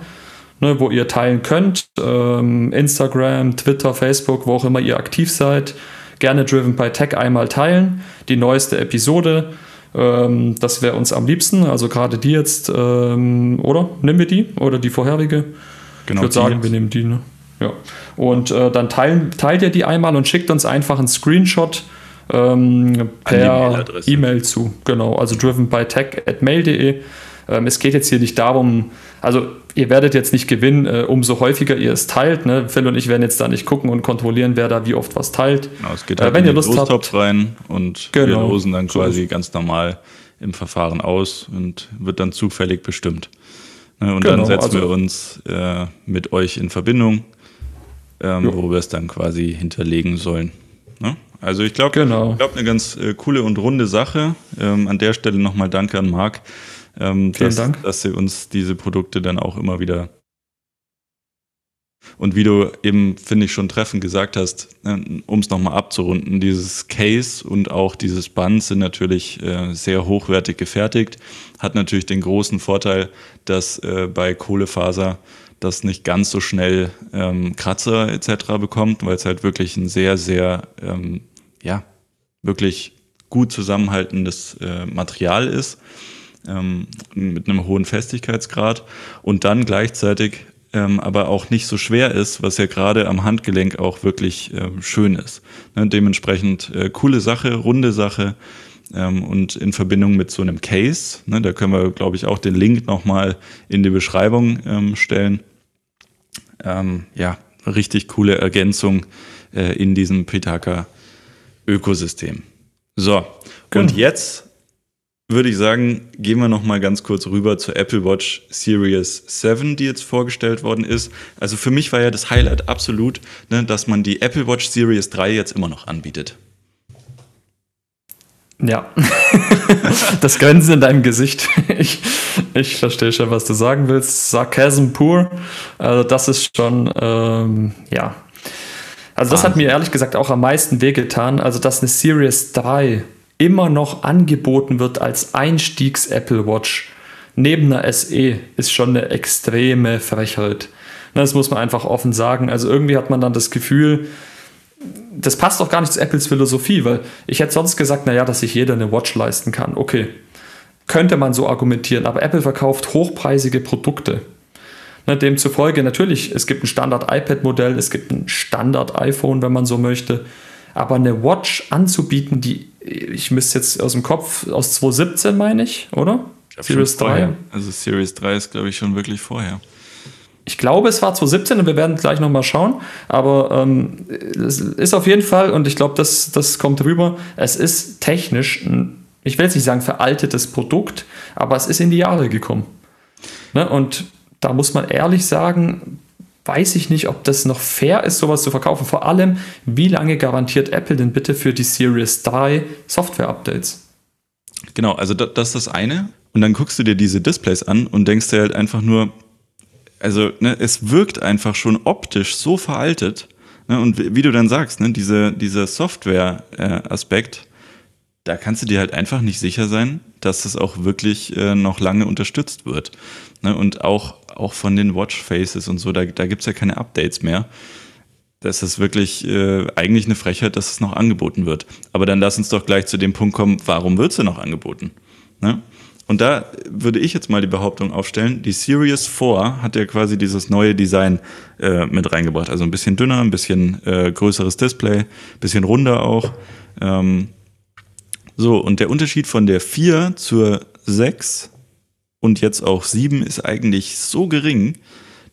ne, wo ihr teilen könnt. Ähm, Instagram, Twitter, Facebook, wo auch immer ihr aktiv seid gerne Driven by Tech einmal teilen. Die neueste Episode. Ähm, das wäre uns am liebsten. Also gerade die jetzt, ähm, oder? Nehmen wir die? Oder die vorherige? Genau, ich würde sagen, jetzt. wir nehmen die. Ne? Ja. Und äh, dann teilen, teilt ihr die einmal und schickt uns einfach einen Screenshot ähm, per E-Mail zu. Genau, also driven by tech at mail.de. Ähm, es geht jetzt hier nicht darum, also ihr werdet jetzt nicht gewinnen, äh, umso häufiger ihr es teilt. Ne? Phil und ich werden jetzt da nicht gucken und kontrollieren, wer da wie oft was teilt. Genau, es geht äh, halt äh, wenn in ihr Lust habt, rein und genau, wir losen dann quasi so ganz normal im Verfahren aus und wird dann zufällig bestimmt. Ne? Und genau, dann setzen also, wir uns äh, mit euch in Verbindung, ähm, wo wir es dann quasi hinterlegen sollen. Ne? Also ich glaube, genau. glaub, eine ganz äh, coole und runde Sache. Ähm, an der Stelle nochmal Danke an Marc ähm, Vielen dass, Dank. dass sie uns diese Produkte dann auch immer wieder und wie du eben, finde ich, schon treffend gesagt hast, äh, um es nochmal abzurunden, dieses Case und auch dieses Band sind natürlich äh, sehr hochwertig gefertigt. Hat natürlich den großen Vorteil, dass äh, bei Kohlefaser das nicht ganz so schnell ähm, Kratzer etc. bekommt, weil es halt wirklich ein sehr, sehr, ähm, ja, wirklich gut zusammenhaltendes äh, Material ist ähm, mit einem hohen Festigkeitsgrad und dann gleichzeitig ähm, aber auch nicht so schwer ist, was ja gerade am Handgelenk auch wirklich ähm, schön ist. Ne, dementsprechend äh, coole Sache, runde Sache ähm, und in Verbindung mit so einem Case, ne, da können wir, glaube ich, auch den Link nochmal in die Beschreibung ähm, stellen. Ähm, ja, richtig coole Ergänzung äh, in diesem Pitaka Ökosystem. So, genau. und jetzt würde ich sagen, gehen wir noch mal ganz kurz rüber zur Apple Watch Series 7, die jetzt vorgestellt worden ist. Also für mich war ja das Highlight absolut, ne, dass man die Apple Watch Series 3 jetzt immer noch anbietet. Ja, das Grinsen in deinem Gesicht. Ich, ich verstehe schon, was du sagen willst. Sarcasm pur. Also das ist schon, ähm, ja. Also das hat mir ehrlich gesagt auch am meisten wehgetan. Also dass eine Series 3 immer noch angeboten wird als Einstiegs-Apple Watch neben einer SE, ist schon eine extreme Frechheit. Das muss man einfach offen sagen. Also irgendwie hat man dann das Gefühl, das passt doch gar nicht zu Apples Philosophie, weil ich hätte sonst gesagt, naja, dass sich jeder eine Watch leisten kann. Okay, könnte man so argumentieren, aber Apple verkauft hochpreisige Produkte. Demzufolge natürlich, es gibt ein Standard-iPad-Modell, es gibt ein Standard-iPhone, wenn man so möchte. Aber eine Watch anzubieten, die, ich müsste jetzt aus dem Kopf, aus 2017 meine ich, oder? Ich Series 3. Vorher. Also Series 3 ist, glaube ich, schon wirklich vorher. Ich glaube, es war 2017 und wir werden gleich nochmal schauen. Aber ähm, es ist auf jeden Fall, und ich glaube, das, das kommt rüber, es ist technisch ein, ich will jetzt nicht sagen veraltetes Produkt, aber es ist in die Jahre gekommen. Ne? Und da muss man ehrlich sagen, weiß ich nicht, ob das noch fair ist, sowas zu verkaufen. Vor allem, wie lange garantiert Apple denn bitte für die Series 3 Software-Updates? Genau, also das, das ist das eine. Und dann guckst du dir diese Displays an und denkst dir halt einfach nur, also ne, es wirkt einfach schon optisch so veraltet. Ne, und wie, wie, du dann sagst, ne, diese, dieser Software-Aspekt, äh, da kannst du dir halt einfach nicht sicher sein, dass das auch wirklich äh, noch lange unterstützt wird. Ne, und auch auch von den Watchfaces und so, da, da gibt es ja keine Updates mehr. Das ist wirklich äh, eigentlich eine Frechheit, dass es noch angeboten wird. Aber dann lass uns doch gleich zu dem Punkt kommen, warum wird sie noch angeboten? Ne? Und da würde ich jetzt mal die Behauptung aufstellen, die Series 4 hat ja quasi dieses neue Design äh, mit reingebracht. Also ein bisschen dünner, ein bisschen äh, größeres Display, ein bisschen runder auch. Ähm, so, und der Unterschied von der 4 zur 6 und jetzt auch 7 ist eigentlich so gering,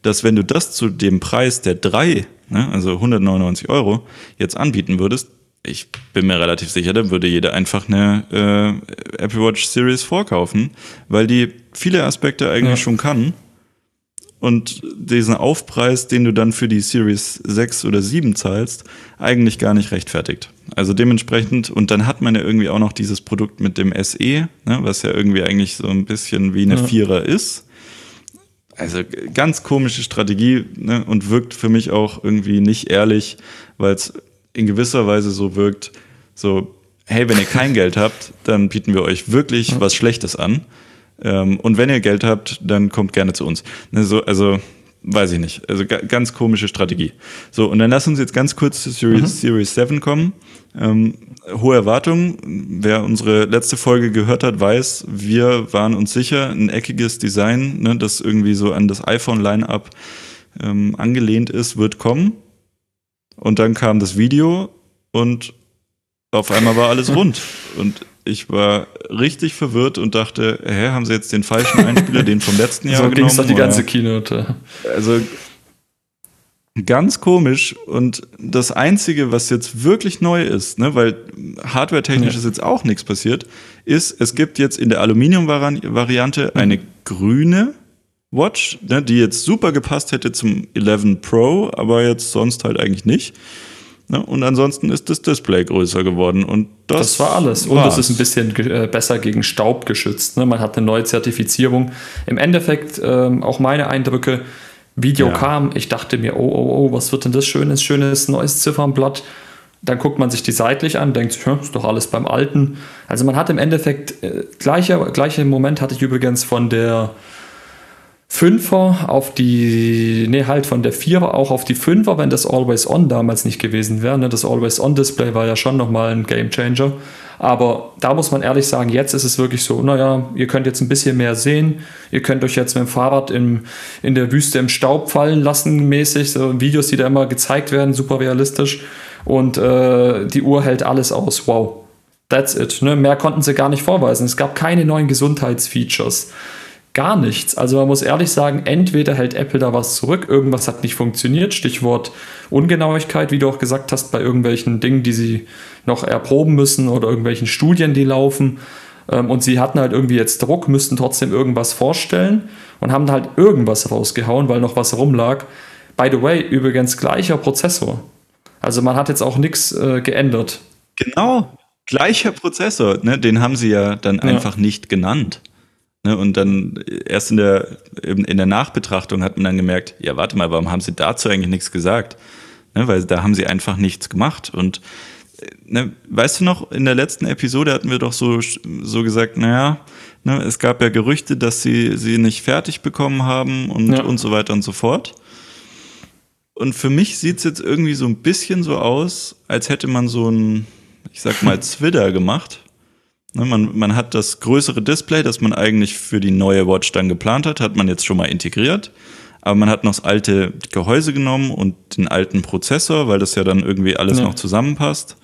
dass wenn du das zu dem Preis der 3, ne, also 199 Euro, jetzt anbieten würdest, ich bin mir relativ sicher, dann würde jeder einfach eine äh, Apple Watch Series vorkaufen, weil die viele Aspekte eigentlich ja. schon kann. Und diesen Aufpreis, den du dann für die Series 6 oder 7 zahlst, eigentlich gar nicht rechtfertigt. Also dementsprechend, und dann hat man ja irgendwie auch noch dieses Produkt mit dem SE, ne, was ja irgendwie eigentlich so ein bisschen wie eine ja. Vierer ist. Also ganz komische Strategie ne, und wirkt für mich auch irgendwie nicht ehrlich, weil es in gewisser Weise so wirkt, so, hey, wenn ihr kein Geld habt, dann bieten wir euch wirklich was Schlechtes an. Ähm, und wenn ihr Geld habt, dann kommt gerne zu uns. Ne, so, also, weiß ich nicht. Also ganz komische Strategie. So, und dann lass uns jetzt ganz kurz zu Series, mhm. Series 7 kommen. Ähm, hohe Erwartungen. Wer unsere letzte Folge gehört hat, weiß, wir waren uns sicher, ein eckiges Design, ne, das irgendwie so an das iPhone-Line-Up ähm, angelehnt ist, wird kommen. Und dann kam das Video und auf einmal war alles rund. Und ich war richtig verwirrt und dachte, hä, haben sie jetzt den falschen Einspieler, den vom letzten Jahr so genommen? So ging die ganze Keynote. Also ganz komisch und das Einzige, was jetzt wirklich neu ist, ne, weil hardware-technisch ja. ist jetzt auch nichts passiert, ist, es gibt jetzt in der Aluminium-Variante eine grüne Watch, ne, die jetzt super gepasst hätte zum 11 Pro, aber jetzt sonst halt eigentlich nicht. Ne? Und ansonsten ist das Display größer geworden. Und das, das war alles. Und es ist ein bisschen äh, besser gegen Staub geschützt. Ne? Man hat eine neue Zertifizierung. Im Endeffekt ähm, auch meine Eindrücke. Video ja. kam, ich dachte mir, oh, oh, oh, was wird denn das schönes, schönes neues Ziffernblatt? Dann guckt man sich die seitlich an, denkt sich, ist doch alles beim Alten. Also man hat im Endeffekt, äh, gleicher, gleicher Moment hatte ich übrigens von der Fünfer auf die, nee, halt von der Vierer auch auf die Fünfer, wenn das Always On damals nicht gewesen wäre. Ne? Das Always On Display war ja schon nochmal ein Game Changer. Aber da muss man ehrlich sagen, jetzt ist es wirklich so, naja, ihr könnt jetzt ein bisschen mehr sehen. Ihr könnt euch jetzt mit dem Fahrrad im, in der Wüste im Staub fallen lassen, mäßig. So Videos, die da immer gezeigt werden, super realistisch. Und äh, die Uhr hält alles aus. Wow. That's it. Ne? Mehr konnten sie gar nicht vorweisen. Es gab keine neuen Gesundheitsfeatures gar nichts. Also man muss ehrlich sagen, entweder hält Apple da was zurück, irgendwas hat nicht funktioniert, Stichwort Ungenauigkeit, wie du auch gesagt hast, bei irgendwelchen Dingen, die sie noch erproben müssen oder irgendwelchen Studien, die laufen. Ähm, und sie hatten halt irgendwie jetzt Druck, müssten trotzdem irgendwas vorstellen und haben halt irgendwas rausgehauen, weil noch was rumlag. By the way, übrigens gleicher Prozessor. Also man hat jetzt auch nichts äh, geändert. Genau, gleicher Prozessor, ne? den haben sie ja dann ja. einfach nicht genannt. Ne, und dann erst in der, in der Nachbetrachtung hat man dann gemerkt, ja, warte mal, warum haben sie dazu eigentlich nichts gesagt? Ne, weil da haben sie einfach nichts gemacht. Und ne, weißt du noch, in der letzten Episode hatten wir doch so, so gesagt, naja, ne, es gab ja Gerüchte, dass sie sie nicht fertig bekommen haben und, ja. und so weiter und so fort. Und für mich sieht es jetzt irgendwie so ein bisschen so aus, als hätte man so ein, ich sag mal, Zwitter gemacht man, man hat das größere Display, das man eigentlich für die neue Watch dann geplant hat, hat man jetzt schon mal integriert. Aber man hat noch das alte Gehäuse genommen und den alten Prozessor, weil das ja dann irgendwie alles ja. noch zusammenpasst.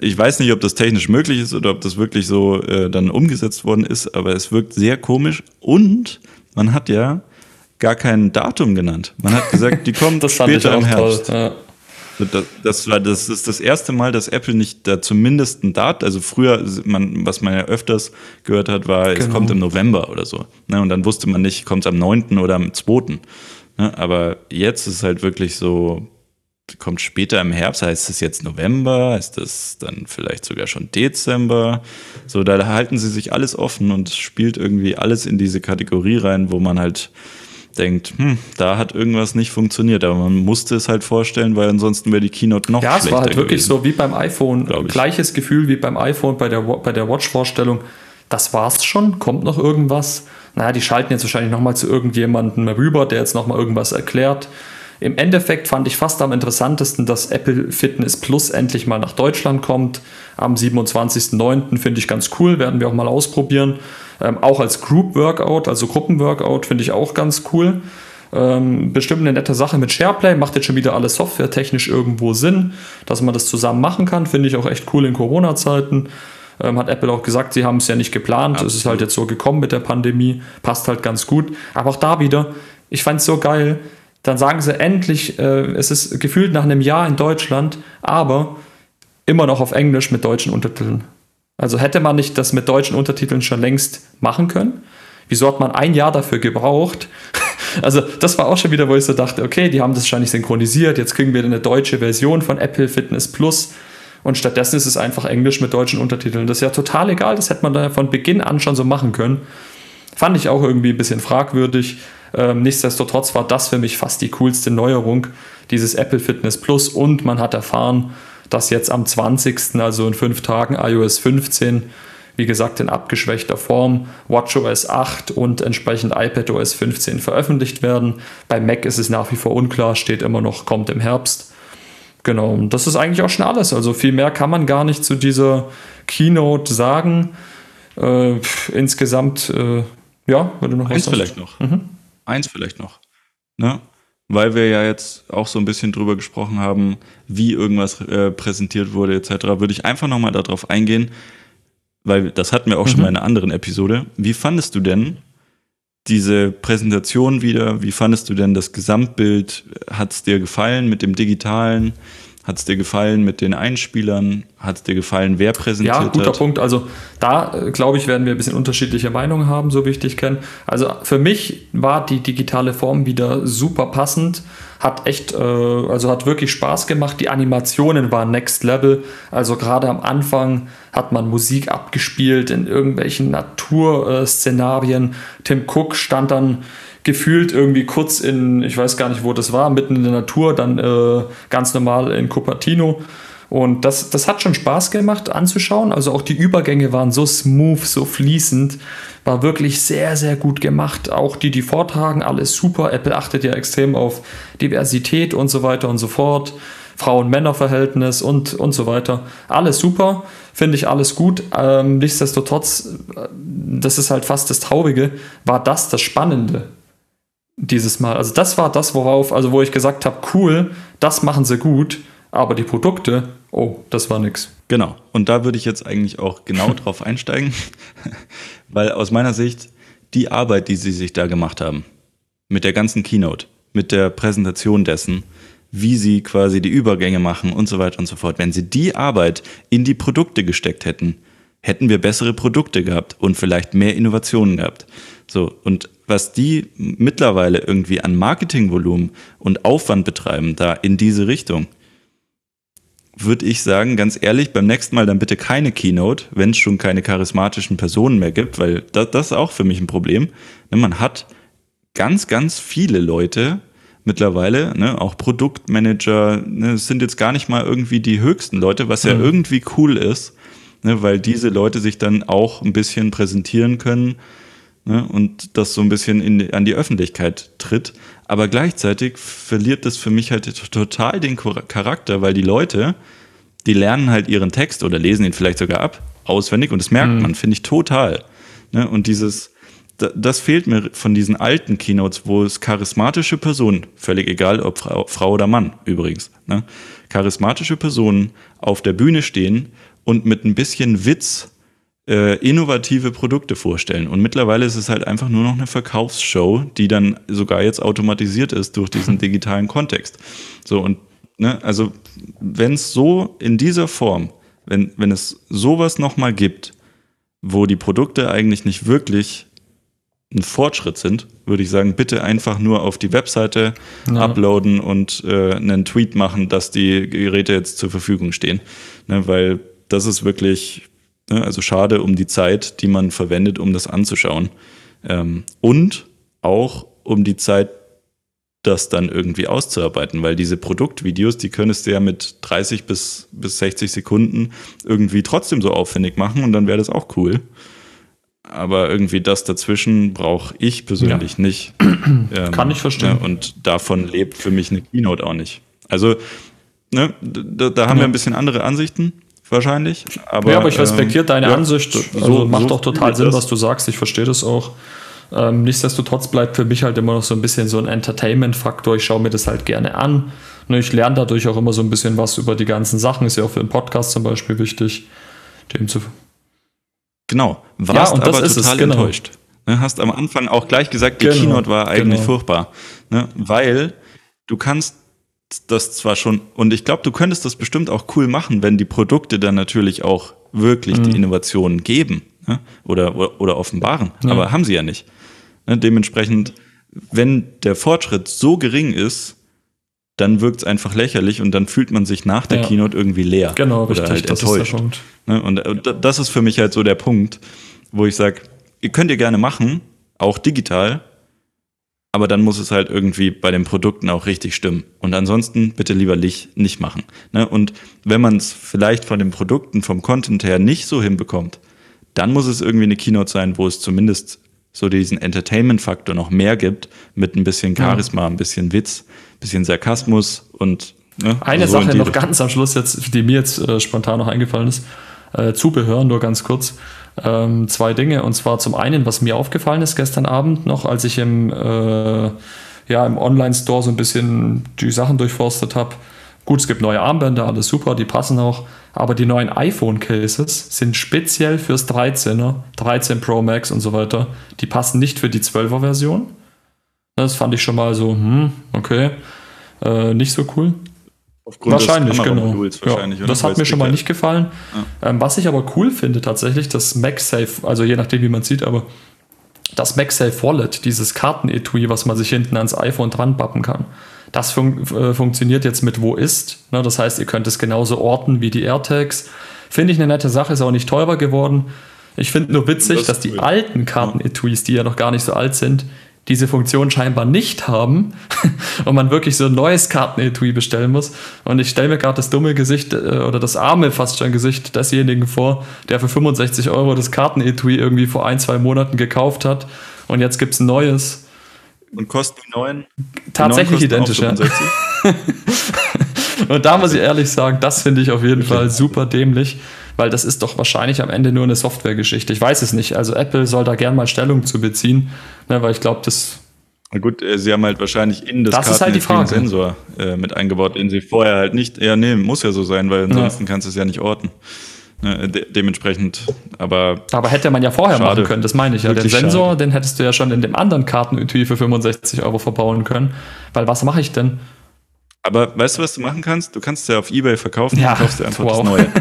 Ich weiß nicht, ob das technisch möglich ist oder ob das wirklich so äh, dann umgesetzt worden ist, aber es wirkt sehr komisch. Und man hat ja gar kein Datum genannt. Man hat gesagt, die kommt später im Herbst. Toll, ja. Das, das, war, das ist das erste Mal, dass Apple nicht da zumindest ein Datum, also früher, man, was man ja öfters gehört hat, war, genau. es kommt im November oder so. Ne? Und dann wusste man nicht, kommt es am 9. oder am 2. Ne? Aber jetzt ist es halt wirklich so, kommt später im Herbst, heißt es jetzt November, heißt es dann vielleicht sogar schon Dezember. So, da halten sie sich alles offen und spielt irgendwie alles in diese Kategorie rein, wo man halt denkt, hm, da hat irgendwas nicht funktioniert. Aber man musste es halt vorstellen, weil ansonsten wäre die Keynote noch ja, schlechter. Ja, es war halt wirklich gewesen. so wie beim iPhone. Gleiches Gefühl wie beim iPhone bei der, bei der Watch-Vorstellung. Das war's schon, kommt noch irgendwas. Naja, die schalten jetzt wahrscheinlich nochmal zu irgendjemandem rüber, der jetzt nochmal irgendwas erklärt. Im Endeffekt fand ich fast am interessantesten, dass Apple Fitness Plus endlich mal nach Deutschland kommt. Am 27.09. finde ich ganz cool, werden wir auch mal ausprobieren. Ähm, auch als Group Workout, also Gruppenworkout, finde ich auch ganz cool. Ähm, bestimmt eine nette Sache mit SharePlay, macht jetzt schon wieder alles softwaretechnisch irgendwo Sinn, dass man das zusammen machen kann, finde ich auch echt cool in Corona-Zeiten. Ähm, hat Apple auch gesagt, sie haben es ja nicht geplant. Absolut. Es ist halt jetzt so gekommen mit der Pandemie. Passt halt ganz gut. Aber auch da wieder, ich fand es so geil. Dann sagen sie endlich, äh, es ist gefühlt nach einem Jahr in Deutschland, aber immer noch auf Englisch mit deutschen Untertiteln. Also hätte man nicht das mit deutschen Untertiteln schon längst machen können? Wieso hat man ein Jahr dafür gebraucht? Also das war auch schon wieder, wo ich so dachte, okay, die haben das wahrscheinlich synchronisiert, jetzt kriegen wir eine deutsche Version von Apple Fitness Plus und stattdessen ist es einfach Englisch mit deutschen Untertiteln. Das ist ja total egal, das hätte man da von Beginn an schon so machen können. Fand ich auch irgendwie ein bisschen fragwürdig. Ähm, nichtsdestotrotz war das für mich fast die coolste Neuerung, dieses Apple Fitness Plus. Und man hat erfahren, dass jetzt am 20., also in fünf Tagen, iOS 15, wie gesagt, in abgeschwächter Form, WatchOS 8 und entsprechend iPadOS 15 veröffentlicht werden. Bei Mac ist es nach wie vor unklar, steht immer noch, kommt im Herbst. Genau, und das ist eigentlich auch schon alles. Also viel mehr kann man gar nicht zu dieser Keynote sagen. Äh, insgesamt, äh, ja, würde noch Eins was vielleicht noch. Mhm. Eins vielleicht noch. Ne? Weil wir ja jetzt auch so ein bisschen drüber gesprochen haben, wie irgendwas äh, präsentiert wurde, etc., würde ich einfach nochmal darauf eingehen, weil das hatten wir auch mhm. schon mal in einer anderen Episode. Wie fandest du denn diese Präsentation wieder? Wie fandest du denn das Gesamtbild? Hat es dir gefallen mit dem Digitalen? Hat es dir gefallen mit den Einspielern? Hat es dir gefallen, wer präsentiert hat? Ja, guter hat? Punkt. Also da, äh, glaube ich, werden wir ein bisschen unterschiedliche Meinungen haben, so wie ich dich kenne. Also für mich war die digitale Form wieder super passend. Hat echt, äh, also hat wirklich Spaß gemacht. Die Animationen waren next level. Also gerade am Anfang hat man Musik abgespielt in irgendwelchen Naturszenarien. Tim Cook stand dann gefühlt irgendwie kurz in, ich weiß gar nicht, wo das war, mitten in der Natur, dann äh, ganz normal in Cupertino. Und das, das hat schon Spaß gemacht anzuschauen. Also auch die Übergänge waren so smooth, so fließend. War wirklich sehr, sehr gut gemacht. Auch die, die vortragen, alles super. Apple achtet ja extrem auf Diversität und so weiter und so fort. Frauen-Männer-Verhältnis und, und so weiter. Alles super, finde ich alles gut. Ähm, nichtsdestotrotz, äh, das ist halt fast das Traurige, war das das Spannende dieses Mal. Also das war das, worauf, also wo ich gesagt habe, cool, das machen sie gut, aber die Produkte, oh, das war nix. Genau. Und da würde ich jetzt eigentlich auch genau drauf einsteigen, weil aus meiner Sicht die Arbeit, die sie sich da gemacht haben, mit der ganzen Keynote, mit der Präsentation dessen, wie sie quasi die Übergänge machen und so weiter und so fort, wenn sie die Arbeit in die Produkte gesteckt hätten, hätten wir bessere Produkte gehabt und vielleicht mehr Innovationen gehabt. So, und was die mittlerweile irgendwie an Marketingvolumen und Aufwand betreiben, da in diese Richtung, würde ich sagen, ganz ehrlich, beim nächsten Mal dann bitte keine Keynote, wenn es schon keine charismatischen Personen mehr gibt, weil das, das ist auch für mich ein Problem. Ne, man hat ganz, ganz viele Leute mittlerweile, ne, auch Produktmanager, ne, sind jetzt gar nicht mal irgendwie die höchsten Leute, was ja mhm. irgendwie cool ist, ne, weil diese Leute sich dann auch ein bisschen präsentieren können ne, und das so ein bisschen in, an die Öffentlichkeit tritt. Aber gleichzeitig verliert das für mich halt total den Charakter, weil die Leute, die lernen halt ihren Text oder lesen ihn vielleicht sogar ab, auswendig und das merkt mhm. man, finde ich total. Ne, und dieses, das fehlt mir von diesen alten Keynotes, wo es charismatische Personen, völlig egal ob Frau, Frau oder Mann übrigens, ne, charismatische Personen auf der Bühne stehen und mit ein bisschen Witz äh, innovative Produkte vorstellen. Und mittlerweile ist es halt einfach nur noch eine Verkaufsshow, die dann sogar jetzt automatisiert ist durch diesen digitalen Kontext. So und ne, also wenn es so in dieser Form, wenn, wenn es sowas nochmal gibt, wo die Produkte eigentlich nicht wirklich ein Fortschritt sind, würde ich sagen, bitte einfach nur auf die Webseite ja. uploaden und äh, einen Tweet machen, dass die Geräte jetzt zur Verfügung stehen. Ne, weil das ist wirklich? Also schade um die Zeit, die man verwendet, um das anzuschauen. Ähm, und auch um die Zeit, das dann irgendwie auszuarbeiten, weil diese Produktvideos, die könntest du ja mit 30 bis, bis 60 Sekunden irgendwie trotzdem so aufwendig machen und dann wäre das auch cool. Aber irgendwie das dazwischen brauche ich persönlich ja. nicht. Ähm, Kann ich verstehen. Ja, und davon lebt für mich eine Keynote auch nicht. Also, ne, da, da haben ja. wir ein bisschen andere Ansichten wahrscheinlich. Aber, ja, aber ich respektiere ähm, deine ja, Ansicht. Also so, macht so doch total Sinn, was du sagst. Ich verstehe das auch. Ähm, nichtsdestotrotz bleibt für mich halt immer noch so ein bisschen so ein Entertainment-Faktor. Ich schaue mir das halt gerne an. Ne, ich lerne dadurch auch immer so ein bisschen was über die ganzen Sachen. Ist ja auch für den Podcast zum Beispiel wichtig, dem zu Genau, warst ja, aber total es, genau. enttäuscht. Ne, hast am Anfang auch gleich gesagt, die genau, Keynote war eigentlich genau. furchtbar. Ne, weil du kannst das zwar schon, und ich glaube, du könntest das bestimmt auch cool machen, wenn die Produkte dann natürlich auch wirklich mhm. die Innovationen geben ne? oder, oder, oder, offenbaren. Ja. Aber haben sie ja nicht. Ne? Dementsprechend, wenn der Fortschritt so gering ist, dann wirkt es einfach lächerlich und dann fühlt man sich nach der ja. Keynote irgendwie leer. Genau, oder richtig, halt enttäuscht. Ne? Und äh, das ist für mich halt so der Punkt, wo ich sage, ihr könnt ihr gerne machen, auch digital, aber dann muss es halt irgendwie bei den Produkten auch richtig stimmen. Und ansonsten bitte lieber nicht, nicht machen. Ne? Und wenn man es vielleicht von den Produkten, vom Content her nicht so hinbekommt, dann muss es irgendwie eine Keynote sein, wo es zumindest so diesen Entertainment-Faktor noch mehr gibt, mit ein bisschen Charisma, ein bisschen Witz, ein bisschen Sarkasmus und ne, eine so Sache noch ganz am Schluss jetzt, die mir jetzt äh, spontan noch eingefallen ist, äh, Zubehör, nur ganz kurz ähm, zwei Dinge. Und zwar zum einen, was mir aufgefallen ist gestern Abend noch, als ich im, äh, ja, im Online-Store so ein bisschen die Sachen durchforstet habe. Gut, es gibt neue Armbänder, alles super, die passen auch. Aber die neuen iPhone-Cases sind speziell fürs 13er, 13 Pro Max und so weiter. Die passen nicht für die 12er-Version. Das fand ich schon mal so, hm, okay, äh, nicht so cool. Aufgrund wahrscheinlich, genau. Wahrscheinlich, ja, das hat mir schon mal nicht gefallen. Ja. Ähm, was ich aber cool finde tatsächlich, das MagSafe, also je nachdem, wie man sieht, aber das MagSafe Wallet, dieses Kartenetui, was man sich hinten ans iPhone dran pappen kann, das fun äh, funktioniert jetzt mit Wo ist. Ne? Das heißt, ihr könnt es genauso orten wie die AirTags. Finde ich eine nette Sache, ist auch nicht teurer geworden. Ich finde nur witzig, das dass die alten Kartenetuis, die ja noch gar nicht so alt sind, diese Funktion scheinbar nicht haben und man wirklich so ein neues Kartenetui bestellen muss. Und ich stelle mir gerade das dumme Gesicht äh, oder das arme fast schon Gesicht desjenigen vor, der für 65 Euro das Kartenetui irgendwie vor ein, zwei Monaten gekauft hat und jetzt gibt es ein neues. Und kosten die neuen? Tatsächlich die neuen identisch, ja. und da muss ich ehrlich sagen, das finde ich auf jeden Fall super dämlich weil das ist doch wahrscheinlich am Ende nur eine Softwaregeschichte. Ich weiß es nicht. Also Apple soll da gern mal Stellung zu beziehen, ne, weil ich glaube, das. Na gut, äh, sie haben halt wahrscheinlich in das, das ist halt die Frage. Sensor äh, mit eingebaut, den sie vorher halt nicht. Ja, nee, muss ja so sein, weil ansonsten ja. kannst du es ja nicht orten. Ne, de dementsprechend, aber. Aber hätte man ja vorher schade. machen können, das meine ich ja. Wirklich den Sensor, schade. den hättest du ja schon in dem anderen Kartenetui für 65 Euro verbauen können. Weil was mache ich denn? Aber weißt du, was du machen kannst? Du kannst es ja auf Ebay verkaufen ja, und kaufst dir einfach wow. das Neue.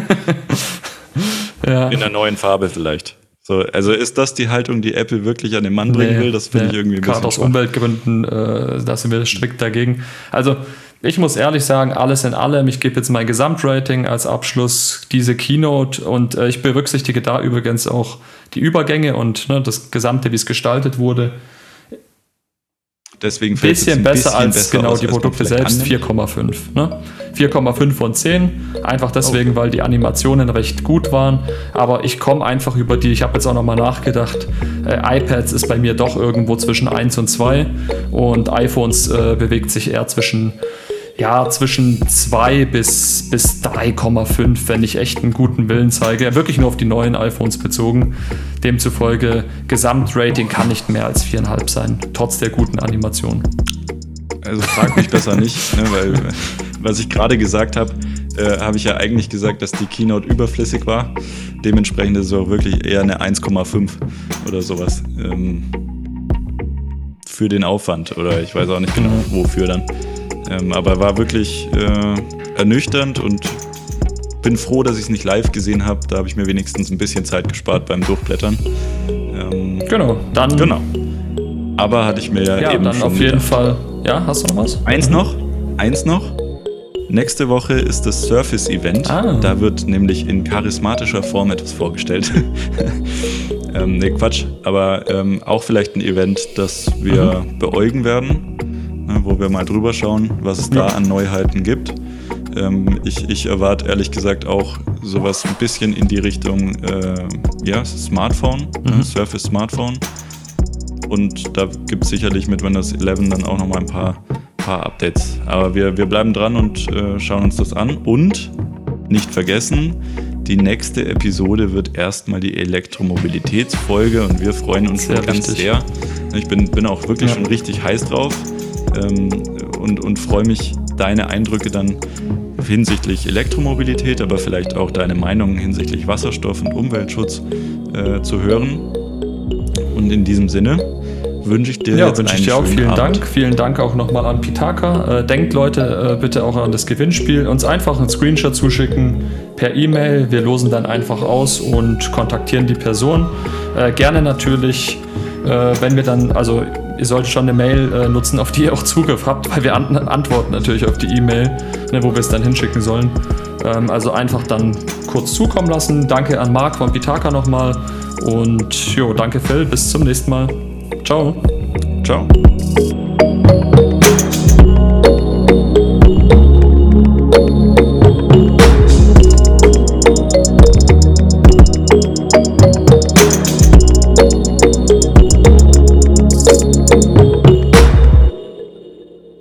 ja. In der neuen Farbe vielleicht. So, also ist das die Haltung, die Apple wirklich an den Mann bringen nee, will? Das finde nee. ich irgendwie ein Gerade aus schwach. Umweltgründen, äh, da sind wir strikt dagegen. Also ich muss ehrlich sagen, alles in allem, ich gebe jetzt mein Gesamtrating als Abschluss diese Keynote und äh, ich berücksichtige da übrigens auch die Übergänge und ne, das Gesamte, wie es gestaltet wurde. Deswegen bisschen ein besser bisschen als besser genau die Produkte selbst, 4,5. Ne? 4,5 von 10. Einfach deswegen, okay. weil die Animationen recht gut waren. Aber ich komme einfach über die, ich habe jetzt auch nochmal nachgedacht, äh, iPads ist bei mir doch irgendwo zwischen 1 und 2 und iPhones äh, bewegt sich eher zwischen ja, zwischen 2 bis, bis 3,5, wenn ich echt einen guten Willen zeige. Wirklich nur auf die neuen iPhones bezogen. Demzufolge, Gesamtrating kann nicht mehr als 4,5 sein, trotz der guten Animation. Also frag mich besser nicht, ne, weil was ich gerade gesagt habe, äh, habe ich ja eigentlich gesagt, dass die Keynote überflüssig war. Dementsprechend ist es auch wirklich eher eine 1,5 oder sowas. Ähm, für den Aufwand oder ich weiß auch nicht genau wofür dann. Ähm, aber war wirklich äh, ernüchternd und bin froh, dass ich es nicht live gesehen habe. Da habe ich mir wenigstens ein bisschen Zeit gespart beim Durchblättern. Ähm, genau, dann. Genau. Aber hatte ich mir ja, ja eben dann schon auf jeden gedacht. Fall. Ja, hast du noch was? Eins noch, eins noch. Nächste Woche ist das Surface-Event. Ah. Da wird nämlich in charismatischer Form etwas vorgestellt. ähm, ne, Quatsch. Aber ähm, auch vielleicht ein Event, das wir mhm. beäugen werden wo wir mal drüber schauen, was es da an Neuheiten gibt. Ähm, ich, ich erwarte ehrlich gesagt auch sowas ein bisschen in die Richtung äh, ja, Smartphone, ne, mhm. Surface Smartphone. Und da gibt es sicherlich mit Windows 11 dann auch nochmal ein paar, paar Updates. Aber wir, wir bleiben dran und äh, schauen uns das an. Und nicht vergessen, die nächste Episode wird erstmal die Elektromobilitätsfolge und wir freuen uns sehr ganz wichtig. sehr. Ich bin, bin auch wirklich ja. schon richtig heiß drauf und, und freue mich, deine Eindrücke dann hinsichtlich Elektromobilität, aber vielleicht auch deine Meinung hinsichtlich Wasserstoff und Umweltschutz äh, zu hören. Und in diesem Sinne wünsche ich dir ja, jetzt wünsche ich dir auch vielen Abend. Dank. Vielen Dank auch nochmal an Pitaka. Äh, denkt Leute äh, bitte auch an das Gewinnspiel. Uns einfach einen Screenshot zuschicken per E-Mail. Wir losen dann einfach aus und kontaktieren die Person. Äh, gerne natürlich, wenn wir dann, also ihr solltet schon eine Mail äh, nutzen, auf die ihr auch Zugriff habt, weil wir an antworten natürlich auf die E-Mail, ne, wo wir es dann hinschicken sollen. Ähm, also einfach dann kurz zukommen lassen. Danke an Marc von Pitaka nochmal. Und jo, danke Phil. Bis zum nächsten Mal. Ciao. Ciao.